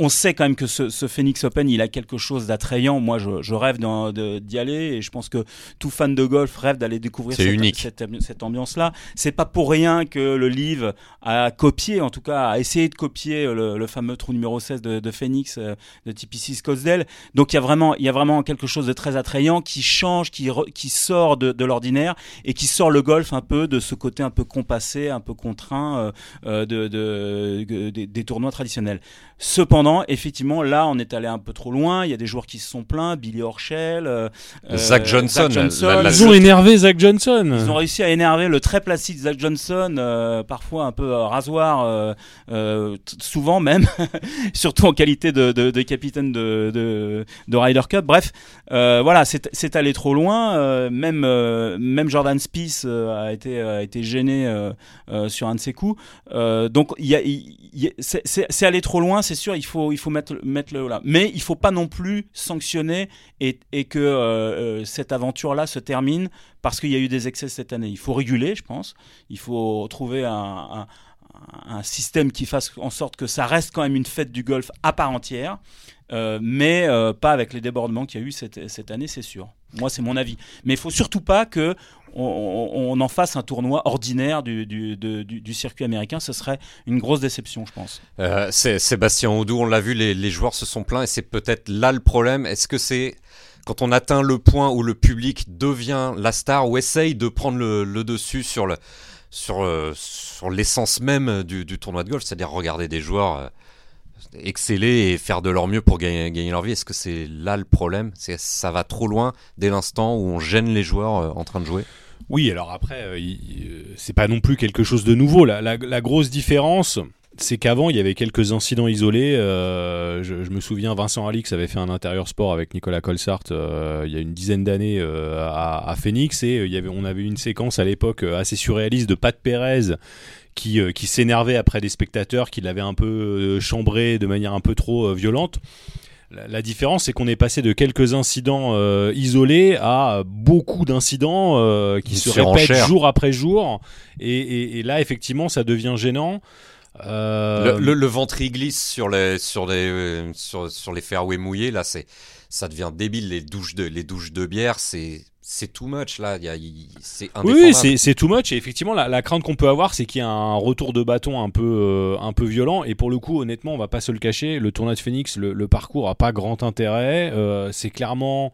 on, sait quand même que ce, ce, Phoenix Open, il a quelque chose d'attrayant. Moi, je, je rêve d'y aller et je pense que tout fan de golf rêve d'aller découvrir cette, cette, cette ambiance-là. C'est pas pour rien que le livre à copier, en tout cas à essayer de copier le, fameux trou numéro 16 de, Phoenix euh, de TPC Scottsdale. Donc il y, a vraiment, il y a vraiment quelque chose de très attrayant qui change, qui, qui sort de, l'ordinaire et qui sort le golf un peu de ce côté un peu compassé, un peu contraint euh, euh, de, des tournois traditionnels. Cependant, effectivement, là, on est allé un peu trop loin. Il y a des joueurs qui se sont plaints, Billy Horschel, Zach Johnson. ils ont énervé Zach Johnson. Ils ont réussi à énerver le très placide Zach Johnson, parfois un peu euh, rasoir, euh, euh, souvent même, surtout en qualité de, capitaine de, de, de, Ryder Cup. Bref, voilà, c'est allé trop loin. même, même Jordan Spieth a, été, a été gêné sur un de ses coups. donc, c'est allé trop loin, c'est sûr, il faut, il faut mettre, mettre le là. Mais il faut pas non plus sanctionner et, et que cette aventure-là se termine parce qu'il y a eu des excès cette année. Il faut réguler, je pense. Il faut trouver un, système qui fasse en sorte que ça reste quand même une fête du golf à part entière, euh, mais euh, pas avec les débordements qu'il y a eu cette, année, c'est sûr. Moi, c'est mon avis. Mais il faut surtout pas que on, en fasse un tournoi ordinaire du, circuit américain. Ce serait une grosse déception, je pense. Euh, Sébastien Oudou, on l'a vu, les joueurs se sont plaints et c'est peut-être là le problème. Est-ce que c'est quand on atteint le point où le public devient la star ou essaye de prendre le, dessus sur euh, sur l'essence même du, tournoi de golf, c'est-à-dire regarder des joueurs euh, exceller et faire de leur mieux pour gagner, gagner leur vie. Est-ce que c'est là le problème? C'est ça va trop loin dès l'instant où on gêne les joueurs euh, en train de jouer? Oui, alors après, c'est pas non plus quelque chose de nouveau. la grosse différence, c'est qu'avant, il y avait quelques incidents isolés. Euh, je, me souviens, Vincent Alix avait fait un intérieur sport avec Nicolas Colsart euh, il y a une dizaine d'années euh, à, Phoenix et il y avait, on avait une séquence à l'époque assez surréaliste de Pat Perez qui, qui s'énervait après des spectateurs qui l'avaient un peu chambré de manière un peu trop violente. La, différence, c'est qu'on est passé de quelques incidents isolés à beaucoup d'incidents qui se répètent jour après jour. et, là, effectivement, ça devient gênant. Euh, le, le, ventre y glisse sur les, sur les, euh, sur, sur, les fairways mouillés, là, c'est, ça devient débile. Les douches de, les douches de bière, c'est, c'est too much là. c'est oui, c'est, c'est too much. Et effectivement, la, la crainte qu'on peut avoir, c'est qu'il y a un retour de bâton un peu, euh, un peu violent. Et pour le coup, honnêtement, on va pas se le cacher. Le tournoi de Phoenix, le, le parcours a pas grand intérêt. c'est clairement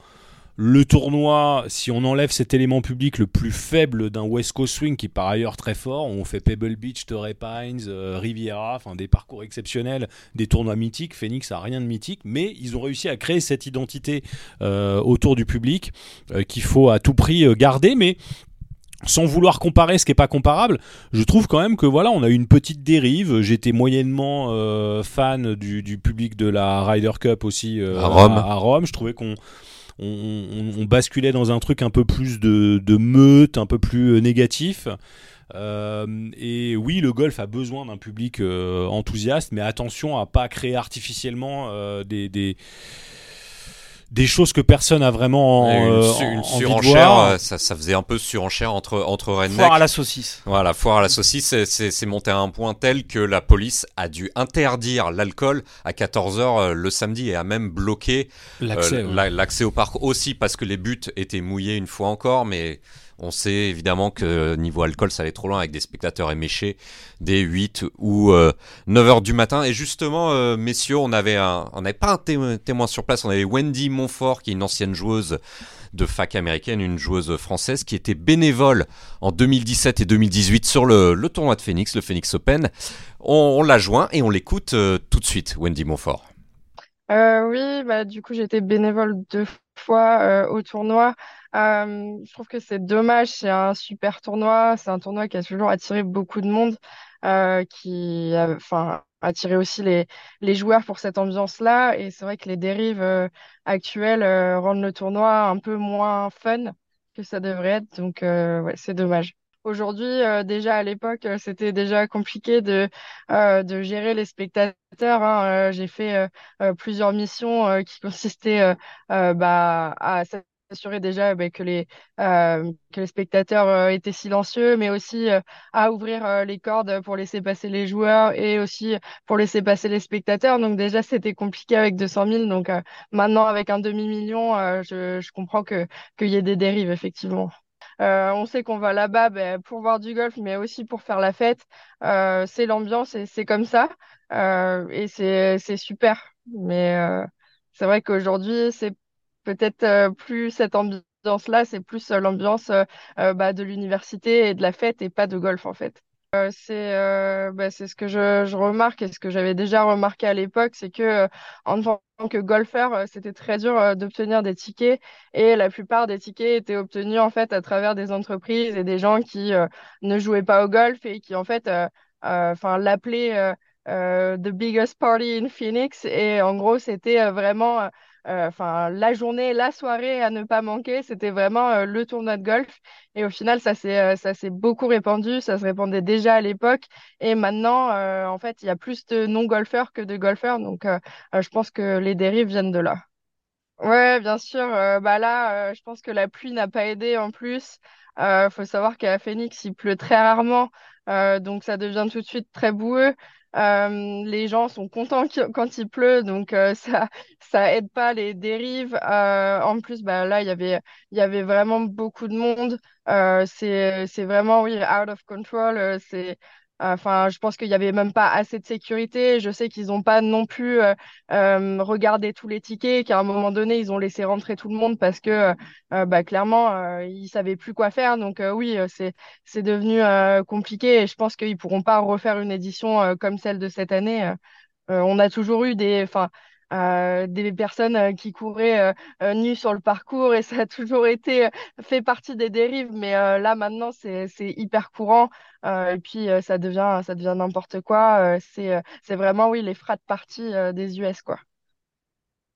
le tournoi, si on enlève cet élément public le plus faible d'un West Coast Swing qui est par ailleurs très fort, on fait Pebble Beach, Torrey Pines, euh, Riviera, enfin des parcours exceptionnels, des tournois mythiques. Phoenix a rien de mythique, mais ils ont réussi à créer cette identité euh, autour du public euh, qu'il faut à tout prix garder, mais sans vouloir comparer ce qui n'est pas comparable, je trouve quand même que voilà, on a eu une petite dérive. J'étais moyennement fan du, public de la Ryder Cup aussi à Rome. à, Rome. Je trouvais qu'on on, basculait dans un truc un peu plus de, meute, un peu plus euh, négatif. Euh, et oui, le golf a besoin d'un public euh, enthousiaste, mais attention à pas créer artificiellement des, des choses que personne a vraiment euh, une, su- une envie de surenchère, voir. euh, ça, ça faisait un peu surenchère entre, entre rednecks. Foire à la saucisse. Voilà, foire à la saucisse, c'est- monté à un point tel que la police a dû interdire l'alcool à 14h le samedi et a même bloqué L'accès, euh, ouais. la- l'accès au parc aussi parce que les buts étaient mouillés une fois encore, mais on sait évidemment que niveau alcool ça allait trop loin avec des spectateurs éméchés dès 8 ou 9 heures du matin. Et justement, euh, messieurs, on n'avait pas un té- témoin sur place, on avait Wendy Montfort qui est une ancienne joueuse de fac américaine, une joueuse française qui était bénévole en 2017 et 2018 sur le, tournoi de Phoenix, le Phoenix Open. On, l'a joint et on l'écoute euh, tout de suite, Wendy Montfort. Euh, oui, bah, du coup, été bénévole deux fois euh, au tournoi. Euh, je trouve que c'est dommage, c'est un super tournoi. C'est un tournoi qui a toujours attiré beaucoup de monde, euh, qui enfin, attiré aussi les, les joueurs pour cette ambiance-là. Et c'est vrai que les dérives actuelles rendent le tournoi un peu moins fun que ça devrait être. Donc, ouais, c'est dommage. Aujourd'hui, euh, déjà à l'époque, euh, c'était déjà compliqué de, euh, de gérer les spectateurs. hein. Euh, j'ai fait euh, euh, plusieurs missions qui consistaient bah, à s'assurer déjà bah, que les, que les spectateurs étaient silencieux, mais aussi à ouvrir les cordes pour laisser passer les joueurs et aussi pour laisser passer les spectateurs. Donc déjà, c'était compliqué avec 200 000. Donc maintenant, avec un demi-million, je, je comprends que, qu'il y ait des dérives, effectivement. Euh, on sait qu'on va là-bas ben, pour voir du golf, mais aussi pour faire la fête. Euh, c'est l'ambiance et c'est comme ça. Euh, et c'est, super. Mais c'est vrai qu'aujourd'hui, c'est peut-être plus cette ambiance-là, c'est plus l'ambiance bah, de l'université et de la fête et pas de golf en fait. Euh, c'est euh, bah, c'est ce que je, remarque et ce que j'avais déjà remarqué à l'époque, c'est que euh, en tant que golfeur, c'était très dur d'obtenir des tickets et la plupart des tickets étaient obtenus en fait à travers des entreprises et des gens qui ne jouaient pas au golf et qui en fait enfin l'appelaient the biggest party in Phoenix et en gros c'était vraiment enfin la journée, la soirée à ne pas manquer, c'était vraiment euh, le tournoi de golf. Et au final, ça s'est euh, ça s'est beaucoup répandu, ça se répandait déjà à l'époque. Et maintenant, euh, en fait, il y a plus de non-golfeurs que de golfeurs. Donc, euh, euh, je pense que les dérives viennent de là. Ouais, bien sûr. euh, bah là, euh, je pense que la pluie n'a pas aidé en plus. Euh, faut savoir qu'à Phoenix, il pleut très rarement, euh, donc ça devient tout de suite très boueux. Euh, les gens sont contents quand il pleut, donc euh, ça ça aide pas les dérives. Euh, en plus, bah là, il y avait y avait vraiment beaucoup de monde. C'est c'est vraiment oui out of control. Enfin, je pense qu'il n'y avait même pas assez de sécurité. Je sais qu'ils n'ont pas non plus euh, euh, regardé tous les tickets, qu'à un moment donné, ils ont laissé rentrer tout le monde parce que euh, bah, clairement, ils savaient plus quoi faire. Donc oui, c'est devenu compliqué et je pense qu'ils pourront pas refaire une édition comme celle de cette année. On a toujours eu des, euh, des personnes euh, qui couraient euh, euh, nues sur le parcours et ça a toujours été euh, fait partie des dérives. Mais là maintenant, c'est hyper courant et puis ça devient ça devient n'importe quoi. C'est vraiment oui les frat parties des US quoi.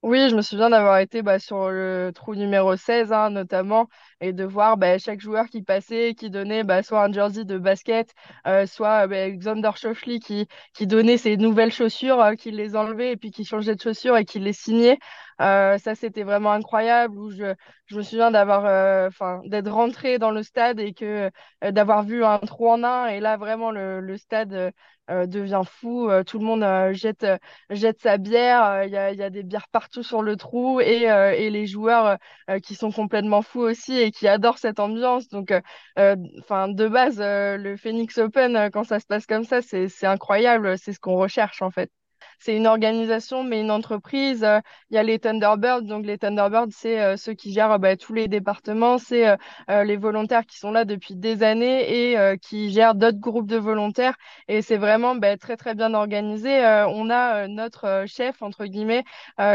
Oui, je me souviens d'avoir été bah, sur le trou numéro 16, hein, notamment, et de voir bah, chaque joueur qui passait, qui donnait bah, soit un jersey de basket, euh, soit Xander Schauffele qui, donnait ses nouvelles chaussures, euh, qui les enlevait et puis qui changeait de chaussures et qui les signait. Euh, ça, c'était vraiment incroyable. Où je, je me souviens d'avoir, euh, enfin, d'être rentré dans le stade et que euh, d'avoir vu un trou en un. Et là, vraiment, le, le stade euh, euh, devient fou. Tout le monde jette jette sa bière, il y a, y a des bières partout sur le trou et, et les joueurs qui sont complètement fous aussi et qui adorent cette ambiance. Donc, enfin, de base, le Phoenix Open, quand ça se passe comme ça, c'est incroyable, c'est ce qu'on recherche en fait. C'est une organisation, mais une entreprise. Euh, Il y a les Thunderbirds. Donc, les Thunderbirds, c'est euh, ceux qui gèrent bah, tous les départements. C'est euh, les volontaires qui sont là depuis des années et qui gèrent d'autres groupes de volontaires. Et c'est vraiment bah, très, très bien organisé. On a notre chef, entre guillemets,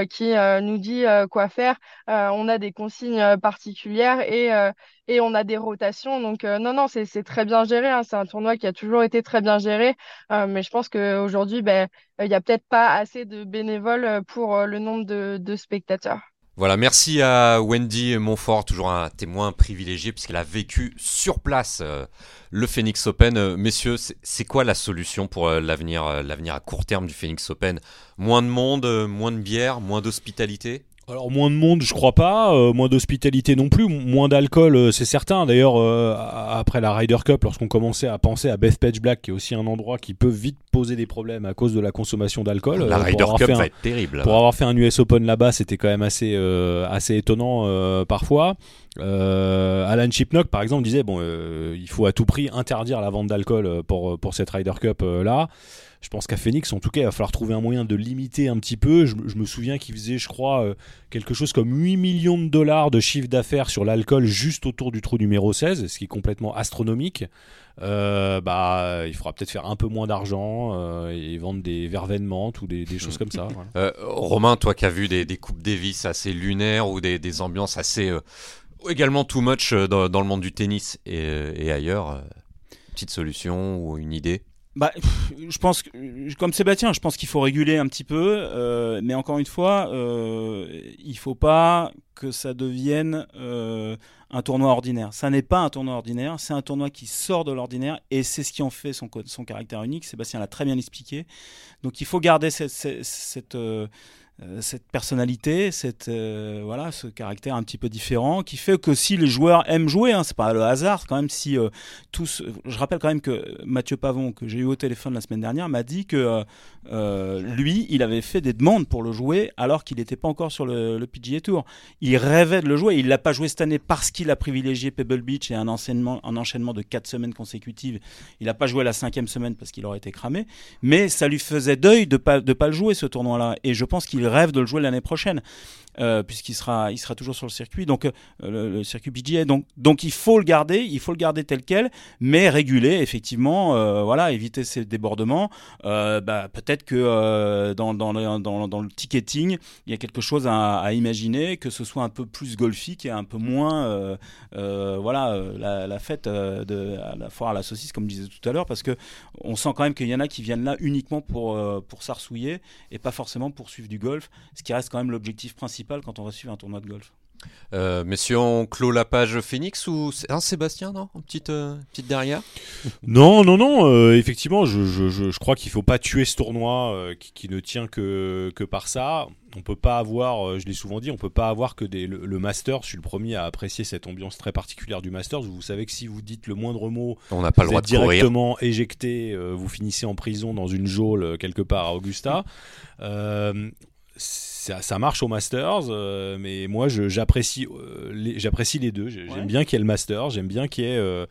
qui nous dit quoi faire. On a des consignes particulières et, et on a des rotations. Donc, euh, non, non, c'est très bien géré. hein. C'est un tournoi qui a toujours été très bien géré. Euh, mais je pense qu'aujourd'hui, ben, il n'y a peut-être pas assez de bénévoles euh, pour euh, le nombre de, spectateurs. Voilà, merci à Wendy Montfort, toujours un témoin privilégié puisqu'elle a vécu sur place euh, le Phoenix Open. Euh, messieurs, c'est- quoi la solution pour euh, l'avenir, euh, l'avenir à court terme du Phoenix Open? Moins de monde, euh, moins de bière, moins d'hospitalité? Alors moins de monde, je crois pas, euh, moins d'hospitalité non plus, moins d'alcool, euh, c'est certain. D'ailleurs, euh, après la Ryder Cup, lorsqu'on commençait à penser à Bethpage Black, qui est aussi un endroit qui peut vite poser des problèmes à cause de la consommation d'alcool. La pour Ryder avoir Cup fait un- va être terrible. Pour avoir fait un US Open là-bas, c'était quand même assez, assez étonnant parfois. Alan Chipnock, par exemple, disait bon, il faut à tout prix interdire la vente d'alcool pour, pour cette Ryder Cup là. Je pense qu'à Phoenix, en tout cas, il va falloir trouver un moyen de limiter un petit peu. Je, me souviens qu'il faisait, je crois, euh, quelque chose comme 8 millions de dollars de chiffre d'affaires sur l'alcool juste autour du trou numéro 16, ce qui est complètement astronomique. Euh, bah, il faudra peut-être faire un peu moins d'argent euh, et vendre des vervenements ou des, choses comme ça. Romain, toi qui as vu des, coupes Davis assez lunaires ou des, ambiances assez également too much dans, le monde du tennis et, ailleurs, petite solution ou une idée? Bah, je pense que, comme Sébastien, je pense qu'il faut réguler un petit peu, euh, mais encore une fois, euh, il faut pas que ça devienne euh, un tournoi ordinaire. Ça n'est pas un tournoi ordinaire, c'est un tournoi qui sort de l'ordinaire et c'est ce qui en fait son, son caractère unique. Sébastien l'a très bien expliqué. Donc il faut garder cette, cette, cette, euh, cette personnalité, cette, euh, voilà, ce caractère un petit peu différent qui fait que si les joueurs aiment jouer, hein, c'est pas le hasard quand même si euh, tous. Je rappelle quand même que Mathieu Pavon, que j'ai eu au téléphone la semaine dernière, m'a dit que euh, euh, lui, il avait fait des demandes pour le jouer alors qu'il n'était pas encore sur le, le PGA Tour. Il rêvait de le jouer. Il l'a pas joué cette année parce qu'il a privilégié Pebble Beach et un enchaînement, un enchaînement de quatre semaines consécutives. Il n'a pas joué la cinquième semaine parce qu'il aurait été cramé. Mais ça lui faisait deuil de pas de pas le jouer ce tournoi-là. Et je pense qu'il rêve de le jouer l'année prochaine. euh, puisqu'il sera, il sera toujours sur le circuit, donc euh, le, le circuit PGA. Donc, donc il faut le garder, il faut le garder tel quel, mais réguler effectivement, euh, voilà, éviter ces débordements. Bah, peut-être que dans, dans, le, dans, le ticketing, il y a quelque chose à, imaginer, que ce soit un peu plus golfique et un peu moins, voilà, la, fête de à la foire à la saucisse, comme je disais tout à l'heure, parce que on sent quand même qu'il y en a qui viennent là uniquement pour pour s'arsouiller et pas forcément pour suivre du golf, ce qui reste quand même l'objectif principal quand on va suivre un tournoi de golf. Euh, Messieurs, on clôt la page Phoenix ou un Sébastien, non? Une petite, euh, petite derrière Non, non, non. euh, effectivement, je, je, je, je crois qu'il faut pas tuer ce tournoi euh, qui, qui ne tient que, que par ça. On peut pas avoir, euh, je l'ai souvent dit, on peut pas avoir que des, le, le Masters. Je suis le premier à apprécier cette ambiance très particulière du Masters. Vous savez que si vous dites le moindre mot, On n'a pas le droit êtes de courir. directement éjecté, euh, vous finissez en prison dans une geôle quelque part à Augusta. Ça, ça marche au Masters, euh, mais moi je- j'apprécie euh, les, j'apprécie les deux. J'ai- J'aime Ouais. bien qu'il y ait le Masters, j'aime bien qu'il y, ait, euh,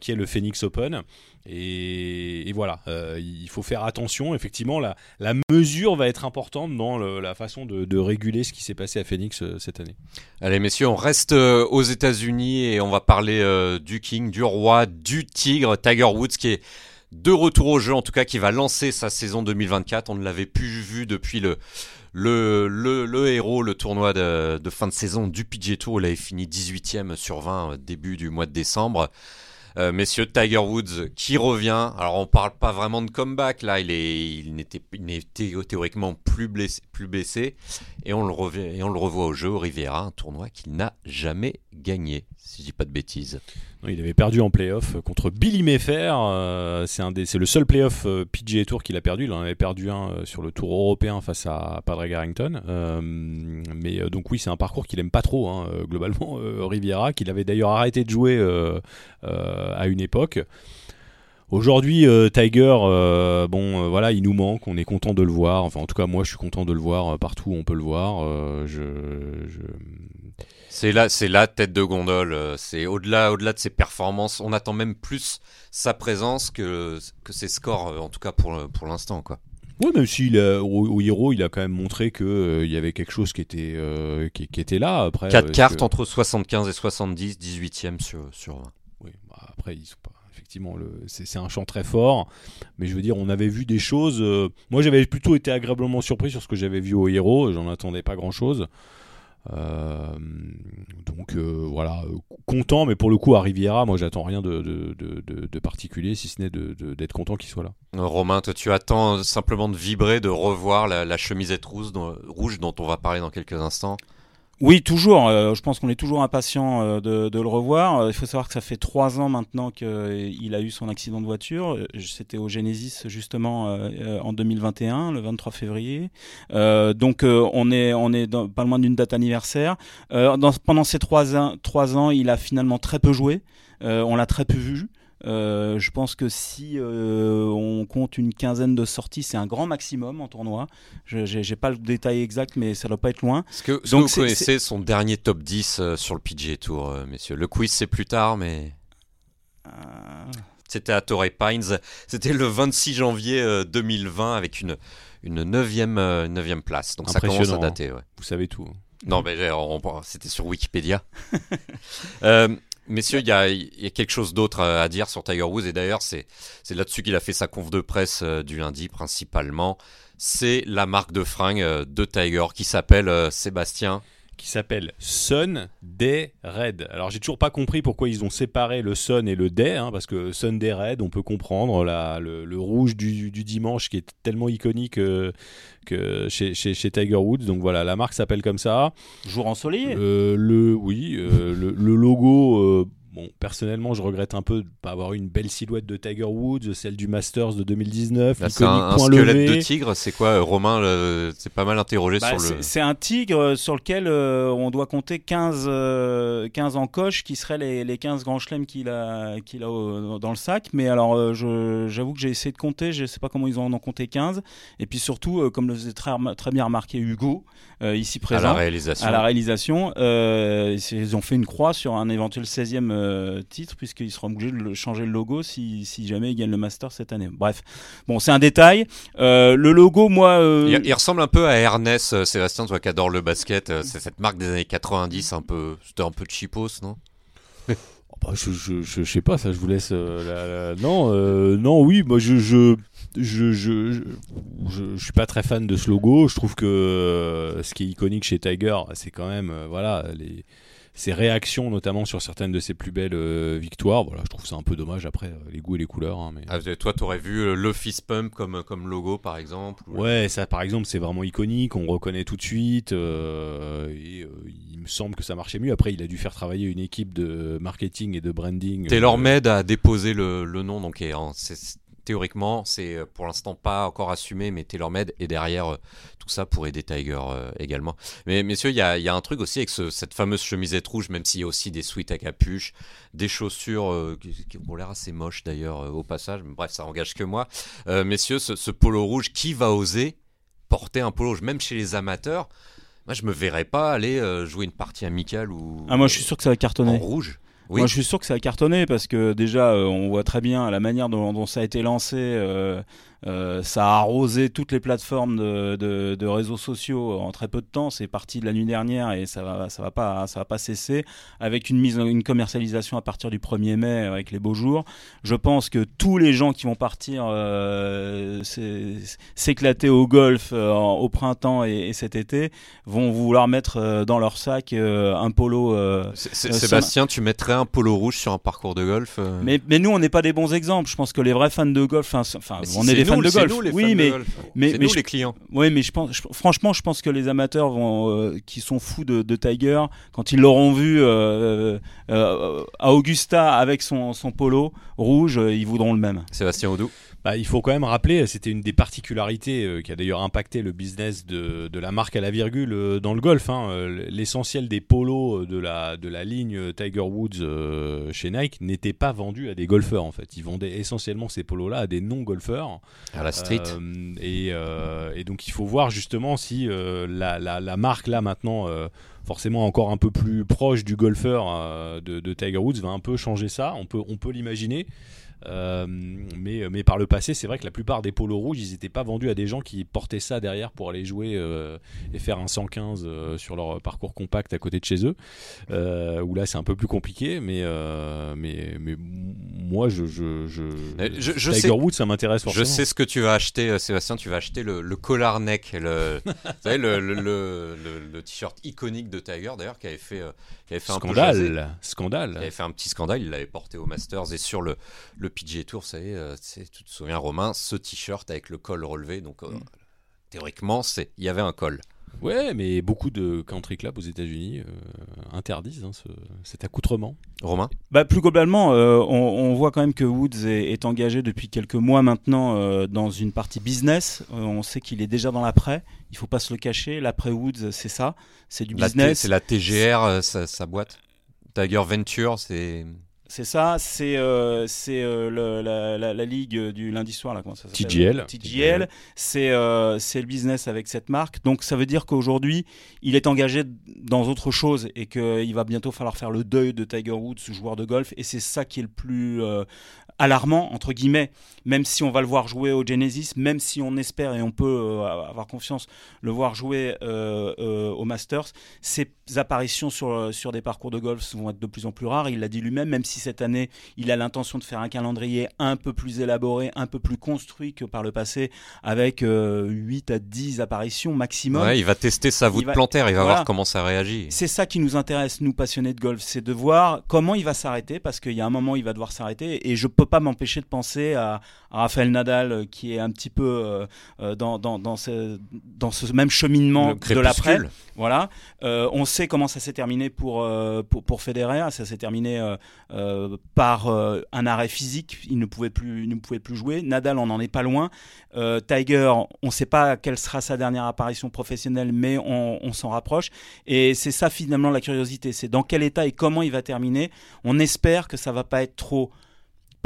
qu'il y ait le Phoenix Open. Et, et voilà, euh, il faut faire attention. Effectivement, la, la mesure va être importante dans le- la façon de, de réguler ce qui s'est passé à Phoenix euh, cette année. Allez messieurs, on reste euh, aux États-Unis et on va parler euh, du King, du roi, du tigre, Tiger Woods qui est de retour au jeu, en tout cas qui va lancer sa saison 2024. On ne l'avait plus vu depuis le, le, héros, le tournoi de, fin de saison du PGA Tour. Il avait fini 18e sur 20 euh, début du mois de décembre. Euh, messieurs, Tiger Woods qui revient. Alors on parle pas vraiment de comeback là, il n'était, théoriquement plus blessé, et on le et on le revoit au jeu Riviera, un tournoi qu'il n'a jamais gagné, si je dis pas de bêtises. Il avait perdu en playoff contre Billy Mayfair. euh, c'est un des, c'est le seul playoff euh, PGA Tour qu'il a perdu. Il en avait perdu un euh, sur le Tour européen face à Padraig Harrington. Euh, mais donc oui, c'est un parcours qu'il aime pas trop hein, globalement. Riviera, qu'il avait d'ailleurs arrêté de jouer à une époque. Aujourd'hui, euh, Tiger, euh, bon, euh, voilà, il nous manque. On est content de le voir. Enfin, en tout cas, moi, je suis content de le voir partout où on peut le voir. Je, je, C'est là, c'est la tête de gondole. C'est au-delà, au-delà de ses performances. On attend même plus sa présence que, que ses scores, en tout cas pour, pour l'instant, quoi. Ouais, même s'il a- au, au Hero, il a quand même montré que euh, il y avait quelque chose qui était euh, qui, qui était là. Après, 4 euh, cartes que- entre 75 et 70, 18e sur, sur 20. Oui, bah, après, ils sont pas. Effectivement, c'est un champ très fort, mais je veux dire, on avait vu des choses. euh, moi, j'avais plutôt été agréablement surpris sur ce que j'avais vu au Hero. J'en attendais pas grand chose. donc euh, voilà, euh, content, mais pour le coup à Riviera, moi j'attends rien de, particulier, si ce n'est d'être content qu'il soit là. Euh, Romain, tu attends simplement de vibrer, de revoir la, chemisette rouge dont on va parler dans quelques instants. Oui, toujours. Euh, je pense qu'on est toujours impatient euh, de, le revoir. Euh, il faut savoir que ça fait trois ans maintenant qu'il a eu son accident de voiture. C'était au Genesis justement en 2021, le 23 février. donc on est on est dans, pas loin d'une date anniversaire. Pendant ces trois trois ans, il a finalement très peu joué. on l'a très peu vu. Euh, je pense que si euh, on compte une quinzaine de sorties, c'est un grand maximum en tournoi. Je n'ai pas le détail exact, mais ça doit pas être loin. Est-ce que, Donc, vous connaissez son dernier top 10 euh, sur le PGA Tour, messieurs Le quiz, c'est plus tard, mais. C'était à Torrey Pines. C'était le 26 janvier 2020 avec une, une 9e, place. Donc ça commence à dater. Ouais. Vous savez tout. Non, mais c'était sur Wikipédia. euh, Messieurs, il y a, quelque chose d'autre à dire sur Tiger Woods, et d'ailleurs, c'est là-dessus qu'il a fait sa conf de presse euh, du lundi principalement. C'est la marque de fringues euh, de Tiger qui s'appelle euh, Sébastien qui s'appelle Sun Day Red. Alors j'ai toujours pas compris pourquoi ils ont séparé le Sun et le Day, hein, parce que Sunday Red, on peut comprendre la, le, rouge du, dimanche qui est tellement iconique euh, que chez, chez, Tiger Woods. Donc voilà, la marque s'appelle comme ça. Jour ensoleillé. Euh, le oui, euh, le, le, logo Bon, personnellement, je regrette un peu de pas avoir eu une belle silhouette de Tiger Woods, celle du Masters de 2019. c'est un, squelette de tigre, c'est quoi, euh, Romain C'est pas mal interrogé bah, sur le. C'est un tigre euh, sur lequel euh, on doit compter 15, 15 encoches qui seraient les, les 15 grands chelems qu'il a, qu'il a dans le sac. Mais alors, j'avoue que j'ai essayé de compter, je sais pas comment ils ont en compté 15. Et puis surtout, comme le faisait très, très bien remarqué Hugo, ici présent. À la réalisation. À la réalisation, ils ont fait une croix sur un éventuel 16e euh, titre, puisqu'il sera obligé de changer le logo si, si, jamais il gagne le Master cette année. Bref, bon, c'est un détail. Euh, le logo, moi. Euh, il, ressemble un peu à Ernest, Sébastien, toi qui adore le basket. c'est cette marque des années 90, un peu. C'était un peu cheapos, non? Oh, bah, je, je, je, sais pas, ça je vous laisse. Non, non, oui, moi je, je, je, je, je, suis pas très fan de ce logo. Je trouve que ce qui est iconique chez Tiger, c'est quand même, voilà, les, ses réactions, notamment sur certaines de ses plus belles euh, victoires. Voilà, je trouve ça un peu dommage après euh, les goûts et les couleurs. Hein, mais... Ah, toi, t'aurais vu euh, le fist pump comme, comme logo par exemple Ouais, ça par exemple, c'est vraiment iconique, on reconnaît tout de suite. et il me semble que ça marchait mieux. Après, il a dû faire travailler une équipe de marketing et de branding. TaylorMade a déposé le, le nom, donc c'est théoriquement, c'est euh, pour l'instant pas encore assumé, mais TaylorMade est derrière euh, tout ça pour aider Tiger euh, également. Mais messieurs, il y a, un truc aussi avec cette fameuse chemisette rouge, même s'il y a aussi des suites à capuche, des chaussures qui, ont l'air assez moches d'ailleurs au passage. bref, ça engage que moi. messieurs, ce, polo rouge, qui va oser porter un polo rouge, même chez les amateurs moi, je me verrais pas aller jouer une partie amicale ou. Ah, moi, je suis sûr que ça va cartonner. En rouge. Moi, je suis sûr que ça a cartonné parce que déjà, euh, on voit très bien la manière dont, ça a été lancé. Euh, euh, ça a arrosé toutes les plateformes de, réseaux sociaux en très peu de temps. C'est parti de la nuit dernière et ça va, ça va pas, ça va pas cesser avec une mise, une commercialisation à partir du 1er mai avec les beaux jours. Je pense que tous les gens qui vont partir euh, s'éclater au golf euh, au printemps et, cet été vont vouloir mettre dans leur sac un polo. Sébastien, tu mettrais un polo rouge sur un parcours de golf mais, mais nous, on n'est pas des bons exemples. Je pense que les vrais fans de golf, enfin, on est des fans de golf. Nous, les oui, mais, mais, nous, les clients. Oui, mais je pense, franchement, je pense que les amateurs vont, euh, qui sont fous de, Tiger, quand ils l'auront vu euh, euh, à Augusta avec son, son polo rouge, ils voudront le même. Sébastien Audou. Bah, il faut quand même rappeler, c'était une des particularités euh, qui a d'ailleurs impacté le business de, de, la marque à la virgule euh, dans le golf. Hein. Euh, l'essentiel des polos de la, de la ligne Tiger Woods chez Nike n'était pas vendu à des golfeurs en fait. Ils vendaient essentiellement ces polos-là à des non-golfeurs. À la street. Et, et, donc il faut voir justement si la, la, la, marque là maintenant forcément encore un peu plus proche du golfeur de, de, Tiger Woods va un peu changer ça. On peut, on peut l'imaginer. Euh, mais, mais par le passé, c'est vrai que la plupart des polos rouges, ils n'étaient pas vendus à des gens qui portaient ça derrière pour aller jouer euh, et faire un 115 euh, sur leur parcours compact à côté de chez eux. où là, c'est un peu plus compliqué, mais, mais, mais moi, je, je, je, je, Tiger Woods, ça m'intéresse forcément. Je sais ce que tu vas acheter, Sébastien. Tu vas acheter le, le collar neck, le, vous savez, le, le, le t-shirt iconique de Tiger, d'ailleurs, qui avait fait, qui avait fait scandale, un peu scandale. Il avait fait un petit scandale. Il l'avait porté au Masters et sur le, le PGA Tour, ça y est, euh, tu te souviens Romain, ce t-shirt avec le col relevé, donc euh, mm. théoriquement, c'est il y avait un col. Ouais, mais beaucoup de country clubs aux États-Unis euh, interdisent hein, ce- cet accoutrement. Romain Bah, plus globalement, euh, on, on voit quand même que Woods est, est engagé depuis quelques mois maintenant euh, dans une partie business. Euh, on sait qu'il est déjà dans l'après. Il faut pas se le cacher. L'après Woods, c'est ça. C'est du business. C'est la TGR, sa, sa boîte. Tiger Venture, c'est. C'est ça, c'est euh, c'est euh, le- la, la- la ligue du lundi soir là, comment ça s'appelle TGL. TGL, c'est euh, c'est le business avec cette marque. Donc ça veut dire qu'aujourd'hui, il est engagé dans autre chose et qu'il va bientôt falloir faire le deuil de Tiger Woods, joueur de golf. Et c'est ça qui est le plus euh, alarmant entre guillemets. Même si on va le voir jouer au Genesis, même si on espère et on peut euh, avoir confiance le voir jouer euh, euh, au Masters, ses apparitions sur sur des parcours de golf vont être de plus en plus rares. Il l'a dit lui-même, même si cette année il a l'intention de faire un calendrier un peu plus élaboré, un peu plus construit que par le passé, avec euh, 8 à 10 apparitions maximum. Ouais, il va tester sa voûte Il va- plantaire, il va Voilà. voir comment ça réagit. C'est ça qui nous intéresse, nous passionnés de golf, c'est de voir comment il va s'arrêter, parce qu'il y a un moment il va devoir s'arrêter, et je peux pas m'empêcher de penser à, à Raphaël Nadal, euh, qui est un petit peu euh, euh, dans, dans, dans, ce, dans ce même cheminement de l'après. Voilà. On sait comment ça s'est terminé pour, pour, pour Federer. Ça s'est terminé par un arrêt physique. Il ne pouvait plus, il ne pouvait plus jouer. Nadal, on n'en est pas loin. Tiger, on ne sait pas quelle sera sa dernière apparition professionnelle, mais on, on s'en rapproche. Et c'est ça finalement la curiosité. C'est dans quel état et comment il va terminer. On espère que ça va pas être trop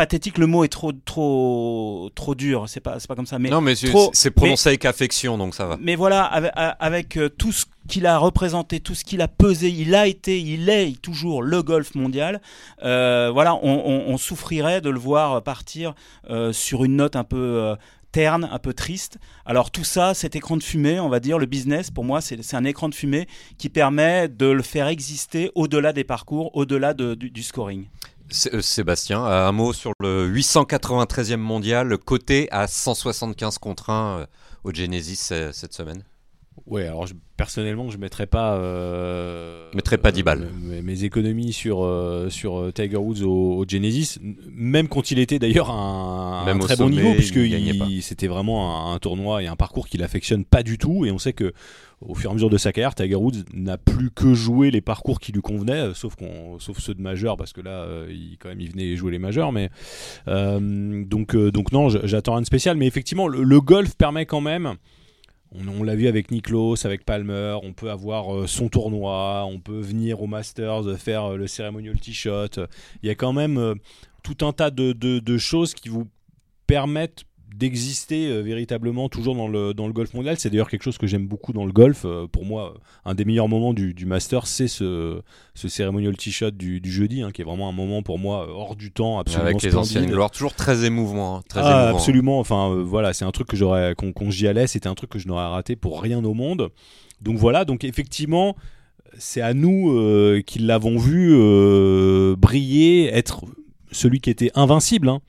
pathétique. Le mot est trop trop trop dur. C'est pas c'est pas comme ça. Mais non, mais c'est prononcé avec affection, donc ça va. mais voilà, avec, avec, euh, tout ce qu'il a représenté, tout ce qu'il a pesé, il a été, il est toujours le golf mondial. Euh, voilà, on, on- on souffrirait de le voir partir euh, sur une note un peu euh, terne, un peu triste. Alors tout ça, cet écran de fumée, on va dire, le business, pour moi, c'est c'est un écran de fumée qui permet de le faire exister au-delà des parcours, au-delà de- du, du scoring. Euh, Sébastien, un mot sur le 893e mondial, coté à 175 contre 1 euh, au Genesis euh, cette semaine. Ouais, alors je- personnellement, je mettrais pas. Euh, Mettrais pas 10 balles. mes, mes économies sur, euh, sur euh, Tiger Woods au, au Genesis, même quand il était d'ailleurs à un, un très bon niveau, puisque c'était vraiment un, un tournoi et un parcours qu'il affectionne pas du tout. Et on sait que au fur et à mesure de sa carrière, Tiger Woods n'a plus que joué les parcours qui lui convenaient, euh, sauf, qu'on, sauf ceux de majeurs, parce que là, euh, il, quand même, il venait jouer les majeurs. Mais, euh, donc, euh, donc non, j'attends rien de spécial. Mais effectivement, le, le golf permet quand même. On, l'a vu avec Niklos, avec Palmer, on peut avoir euh, son tournoi, on peut venir au Masters faire euh, le ceremonial t-shot. Il y a quand même euh, tout un tas de choses qui vous permettent d'exister euh, véritablement toujours dans le, dans le golf mondial. C'est d'ailleurs quelque chose que j'aime beaucoup dans le golf. Euh, pour moi, un des meilleurs moments du, du Masters, c'est ce, ce ceremonial t-shot du, du jeudi, hein, qui est vraiment un moment pour moi euh, hors du temps, absolument avec les anciennes gloires, toujours très émouvant. hein, très Ah, émouvant. absolument. Enfin, euh, voilà, c'est un truc que j'aurais, qu'on, qu'on j'y allais, c'était un truc que je n'aurais raté pour rien au monde. Donc voilà, donc effectivement, c'est à nous qui l'avons vu briller, être celui qui était invincible. hein,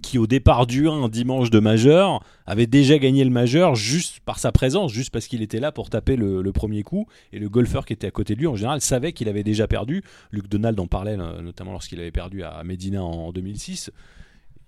qui au départ du 1 dimanche de majeur avait déjà gagné le majeur juste par sa présence, juste parce qu'il était là pour taper le, premier coup et le golfeur qui était à côté de lui en général savait qu'il avait déjà perdu. Luc Donald en parlait euh, notamment lorsqu'il avait perdu à Medina en 2006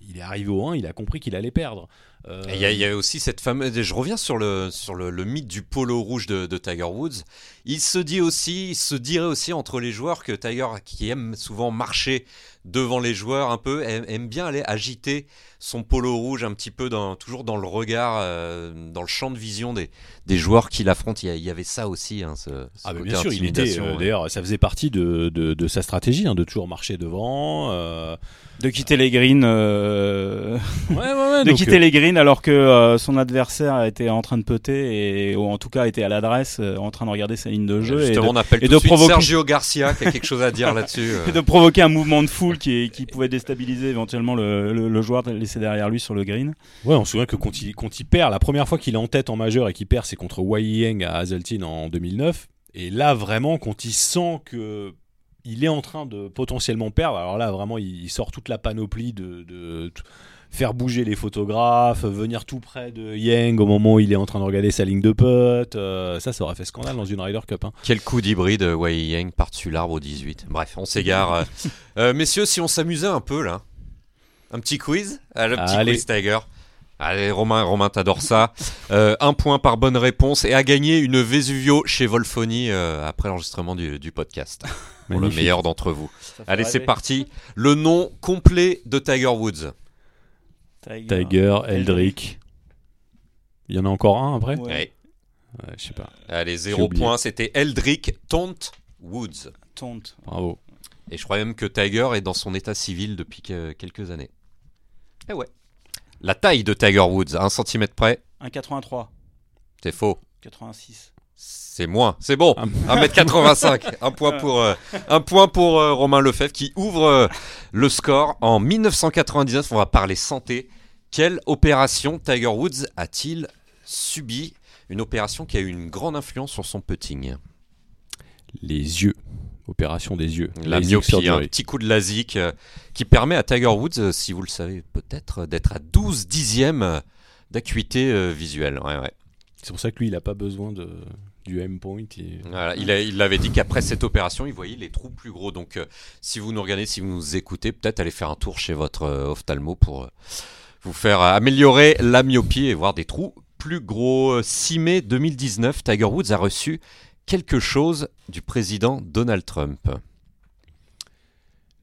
il est arrivé au 1, il a compris qu'il allait perdre. Euh, Et Il y, a- il y a aussi cette fameuse. Je reviens sur le, sur le, le mythe du polo rouge de, de Tiger Woods. Il se dit aussi, il se dirait aussi entre les joueurs que Tiger, qui aime souvent marcher devant les joueurs un peu, aime, aime bien aller agiter son polo rouge un petit peu, dans, toujours dans le regard, euh, dans le champ de vision des, des joueurs qu'il affronte. Il y, avait ça aussi, hein, ce, ce Ah côté bien sûr, il était. euh, ouais. D'ailleurs, ça faisait partie de, de, de sa stratégie, hein, de toujours marcher devant. euh, De quitter les greens, euh, Ouais, ouais, ouais. de donc, quitter euh, les greens alors que euh, son adversaire était en train de putter et ou en tout cas était à l'adresse, euh, en train de regarder sa ligne de jeu et de, Justement, on appelle et tout de de suite provoquer- Sergio Garcia qui a quelque chose à dire là-dessus. euh. et de provoquer un mouvement de foule qui, qui pouvait déstabiliser éventuellement le, le- le joueur laissé derrière lui sur le green. Ouais, on se souvient que quand il, quand il perd, la première fois qu'il est en tête en majeur et qu'il perd, c'est contre Wai Yang à Hazeltine en 2009. Et là, vraiment, quand il sent que il est en train de potentiellement perdre, alors là, vraiment, il, il sort toute la panoplie de, faire bouger les photographes, venir tout près de Yang au moment où il est en train de regarder sa ligne de putt. euh, ça, ça aurait fait scandale dans une Ryder Cup. hein. Quel coup d'hybride, euh, Wei Yang par-dessus l'arbre au 18. Bref, on s'égare. euh. Messieurs, si on s'amusait un peu là, un petit quiz, Ah, le petit Allez. quiz Tiger. Allez, Romain, Romain, t'adores ça. Euh, un point par bonne réponse et à gagner une Vesuvio chez Volfoni après l'enregistrement du, du podcast. Pour le meilleur d'entre vous. Allez, c'est parti. Le nom complet de Tiger Woods. Tiger, Eldrick. Il y en a encore un après Ouais. Ouais. Ouais, Je sais pas. Allez, zéro oublié. point. C'était Eldrick Taunt Woods. Tonte. Bravo. Et je crois même que Tiger est dans son état civil depuis que- quelques années. Eh ouais. La taille de Tiger Woods, à un centimètre près, 1,83. c'est faux. 86. C'est moins, c'est bon. Un- 1m85. un point pour, euh, un point pour euh, Romain Lefebvre qui ouvre euh, le score. En 1999, on va parler santé. Quelle opération Tiger Woods a-t-il subi Une opération qui a eu une grande influence sur son putting. Les yeux. Opération des yeux. La myopie, un petit coup de LASIK euh, qui permet à Tiger Woods, si vous le savez peut-être, d'être à 12 dixièmes d'acuité visuelle. Ouais, ouais. C'est pour ça que lui, il a pas besoin de, du il- Voilà, il, a- avait dit qu'après cette opération, il voyait les trous plus gros. Donc, euh, si vous nous regardez, si vous nous écoutez, peut-être allez faire un tour chez votre euh, ophtalmo pour euh, vous faire améliorer la myopie et voir des trous plus gros. Euh, 6 mai 2019, Tiger Woods a reçu quelque chose du président Donald Trump.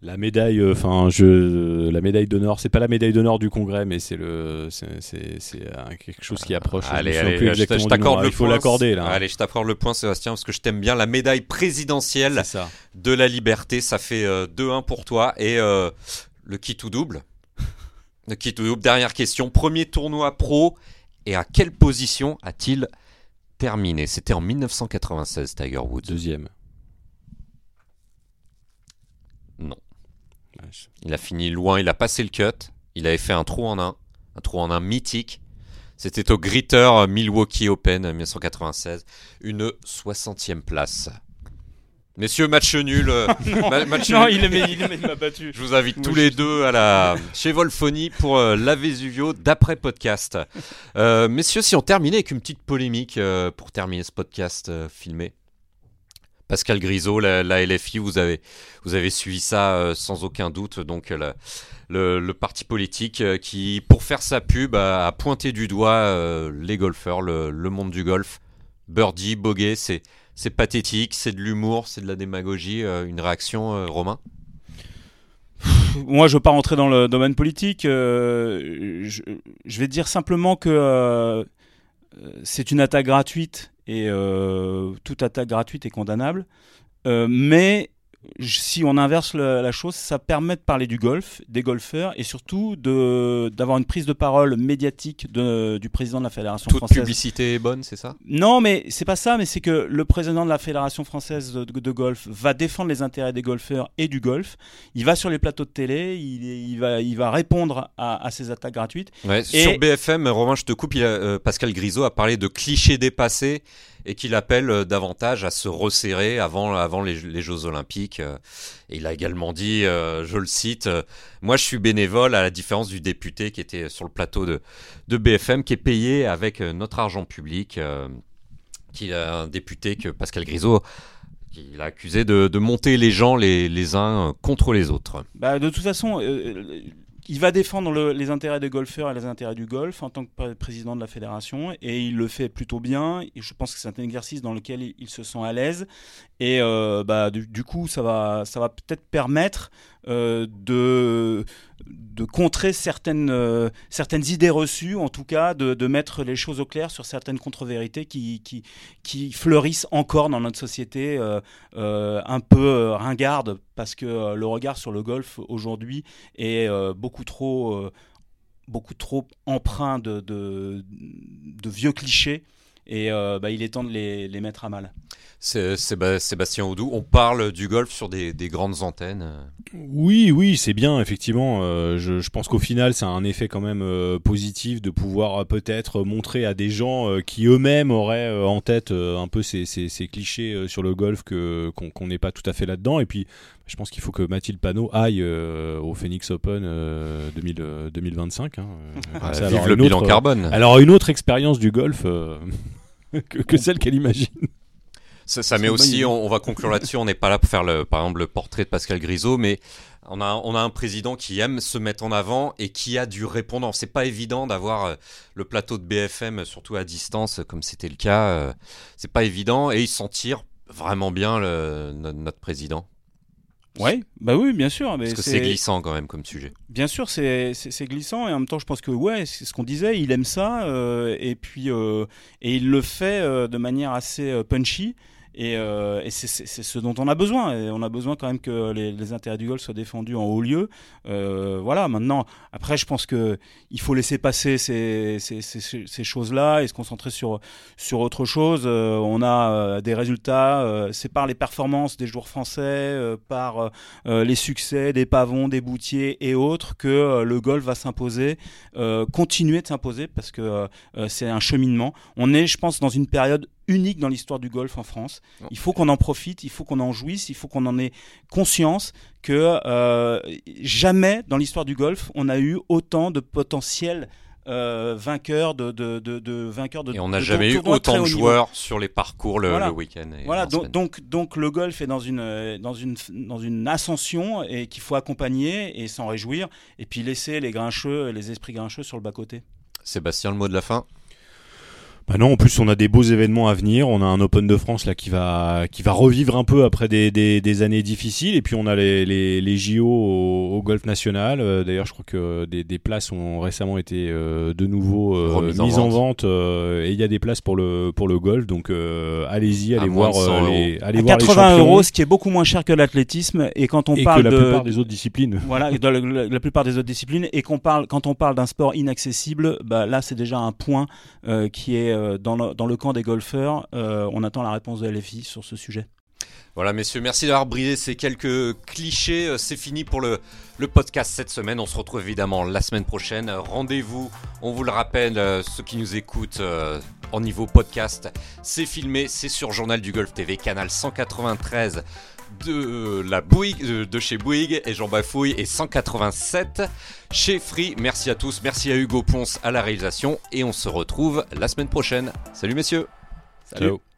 La médaille, euh, enfin, je, la médaille d'honneur, c'est pas la médaille d'honneur du Congrès, mais c'est le, c'est, euh, quelque chose qui approche. Allez, allez, plus je t'accorde le Il faut l'accorder là. Allez, je t'accorde le point, Sébastien, parce que je t'aime bien. La médaille présidentielle de la liberté, ça fait euh, 2-1 pour toi. Et euh, le kit ou double Le kit ou double, dernière question. Premier tournoi pro, et à quelle position a-t-il terminé? C'était en 1996, Tiger Woods. Deuxième. Non. Il a fini loin, il a passé le cut. Il avait fait un trou en un, un trou en un mythique. C'était au Gritter Milwaukee Open 1996. Une 60e place. Messieurs, match nul. euh, ma- match Non, nul. il m'a battu. Je vous invite Moi, tous je les deux à la chez Volfoni pour euh, la Vesuvio d'après podcast. Euh, messieurs, si on terminait avec une petite polémique euh, pour terminer ce podcast euh, filmé. Pascal Grisot, la, LFI, vous avez, suivi ça euh, sans aucun doute. Donc, euh, le, parti politique euh, qui, pour faire sa pub, a, pointé du doigt les golfeurs, le, monde du golf. Birdie, Boguet, c'est, pathétique, c'est de l'humour, c'est de la démagogie. une réaction, Romain? Moi, je ne veux pas rentrer dans le domaine politique. je, vais dire simplement que c'est une attaque gratuite et euh, toute attaque gratuite est condamnable. Euh, mais si on inverse la chose, ça permet de parler du golf, des golfeurs et surtout d'avoir une prise de parole médiatique de- du président de la fédération Toute française. publicité est bonne, c'est ça? Non, mais c'est pas ça, mais c'est que le président de la Fédération française de, de golf va défendre les intérêts des golfeurs et du golf. Il va sur les plateaux de télé, il, il va, il va répondre à, à ces attaques gratuites. Ouais, Et- Sur BFM, Romain, je te coupe, il a, euh, Pascal Grisot a parlé de clichés dépassés et qu'il appelle euh, davantage à se resserrer avant, avant les, Jeux Olympiques. euh, et il a également dit, euh, je le cite, moi je suis bénévole à la différence du député qui était sur le plateau de, de BFM, qui est payé avec notre argent public, est un député que Pascal Grisot... Il a accusé de, monter les gens les, uns contre les autres. Bah, de toute façon, il va défendre le- les intérêts des golfeurs et les intérêts du golf en tant que pré- président de la fédération et il le fait plutôt bien. Et je pense que c'est un exercice dans lequel il, il se sent à l'aise et euh, bah, du, du coup, ça va, ça va peut-être permettre euh, de, contrer certaines, euh, certaines idées reçues, en tout cas de, mettre les choses au clair sur certaines contre-vérités qui, qui, qui fleurissent encore dans notre société euh, un peu ringarde parce que le regard sur le golf aujourd'hui est beaucoup trop beaucoup trop empreint de, de, vieux clichés et bah, il est temps de les mettre à mal. C'est Séba- Sébastien Audou, on parle du golf sur des, des grandes antennes. Oui, oui, c'est bien, effectivement. Euh, je, je pense qu'au final, ça a un effet quand même euh, positif de pouvoir euh, peut-être montrer à des gens euh, qui eux-mêmes auraient euh, en tête euh, un peu ces, ces- ces clichés euh, sur le golf que qu'on n'est pas tout à fait là-dedans. Et puis, je pense qu'il faut que Mathilde Panot aille euh, au Phoenix Open euh, 2000, euh, 2025. hein, euh, comme Euh, ça, alors le une bilan autre- carbone. Alors, une autre expérience du golf euh, que, que celle qu'elle imagine. Ça, ça met aussi, on, on, va conclure là-dessus, on n'est pas là pour faire le, par exemple le portrait de Pascal Grisot, mais on a, on a un président qui aime se mettre en avant et qui a du répondant. C'est pas évident d'avoir euh, le plateau de BFM, surtout à distance, comme c'était le cas. Euh, c'est pas évident et il s'en tire vraiment bien, le, notre président. Ouais, bah oui, bien sûr. Mais Parce que c'est glissant quand même comme sujet. Bien sûr, c'est glissant et en même temps, je pense que ouais, c'est ce qu'on disait, il aime ça euh, et puis euh, et il le fait euh, de manière assez euh, punchy. Et, euh, et c'est ce dont on a besoin. Et on a besoin quand même que les, les intérêts du golf soient défendus en haut lieu. Euh, voilà, maintenant, après, je pense que il faut laisser passer ces, ces, ces, ces choses-là et se concentrer sur, sur autre chose. Euh, on a euh, des résultats, euh, c'est par les performances des joueurs français, euh, par les succès des pavons, des boutiers et autres que le golf va s'imposer, continuer de s'imposer parce que c'est un cheminement. On est, je pense, dans une période unique dans l'histoire du golf en France. Il faut qu'on en profite, il faut qu'on en jouisse, il faut qu'on en ait conscience que euh, jamais dans l'histoire du golf on a eu autant de potentiels euh, vainqueurs de, de, de, de, et on n'a jamais eu autant de joueurs sur les parcours le, voilà. le week-end. Voilà, donc, donc, donc le golf est dans une, dans une, dans une ascension et qu'il faut accompagner et s'en réjouir et puis laisser les grincheux, les esprits grincheux sur le bas côté. Sébastien, le mot de la fin? Bah non, en plus on a des beaux événements à venir. On a un Open de France là qui va qui va revivre un peu après des, des, des années difficiles. Et puis on a les, les, les JO au, au, golf national. Euh, D'ailleurs, je crois que des, des places ont récemment été euh, de nouveau euh, mises en vente, en vente euh, et il y a des places pour le pour le golf. Donc euh, allez-y, allez voir les allez à voir 80 euros, ce qui est beaucoup moins cher que l'athlétisme. Et quand on et parle que la de plupart des autres disciplines. Voilà, de la, la, la, plupart des autres disciplines. Et qu'on parle quand on parle d'un sport inaccessible, bah là c'est déjà un point qui est dans le, dans le camp des golfeurs. Euh, on attend la réponse de LFI sur ce sujet. Voilà, messieurs, merci d'avoir brisé ces quelques clichés. C'est fini pour le, le, podcast cette semaine. On se retrouve évidemment la semaine prochaine. Rendez-vous, on vous le rappelle, ceux qui nous écoutent euh, en niveau podcast, c'est filmé, c'est sur Journal du Golf TV, canal 193 de la Bouygues, de chez Bouygues et Jean Bafouille et 187 chez Free. Merci à tous, merci à Hugo Ponce à la réalisation et on se retrouve la semaine prochaine. Salut messieurs. Salut. Ciao.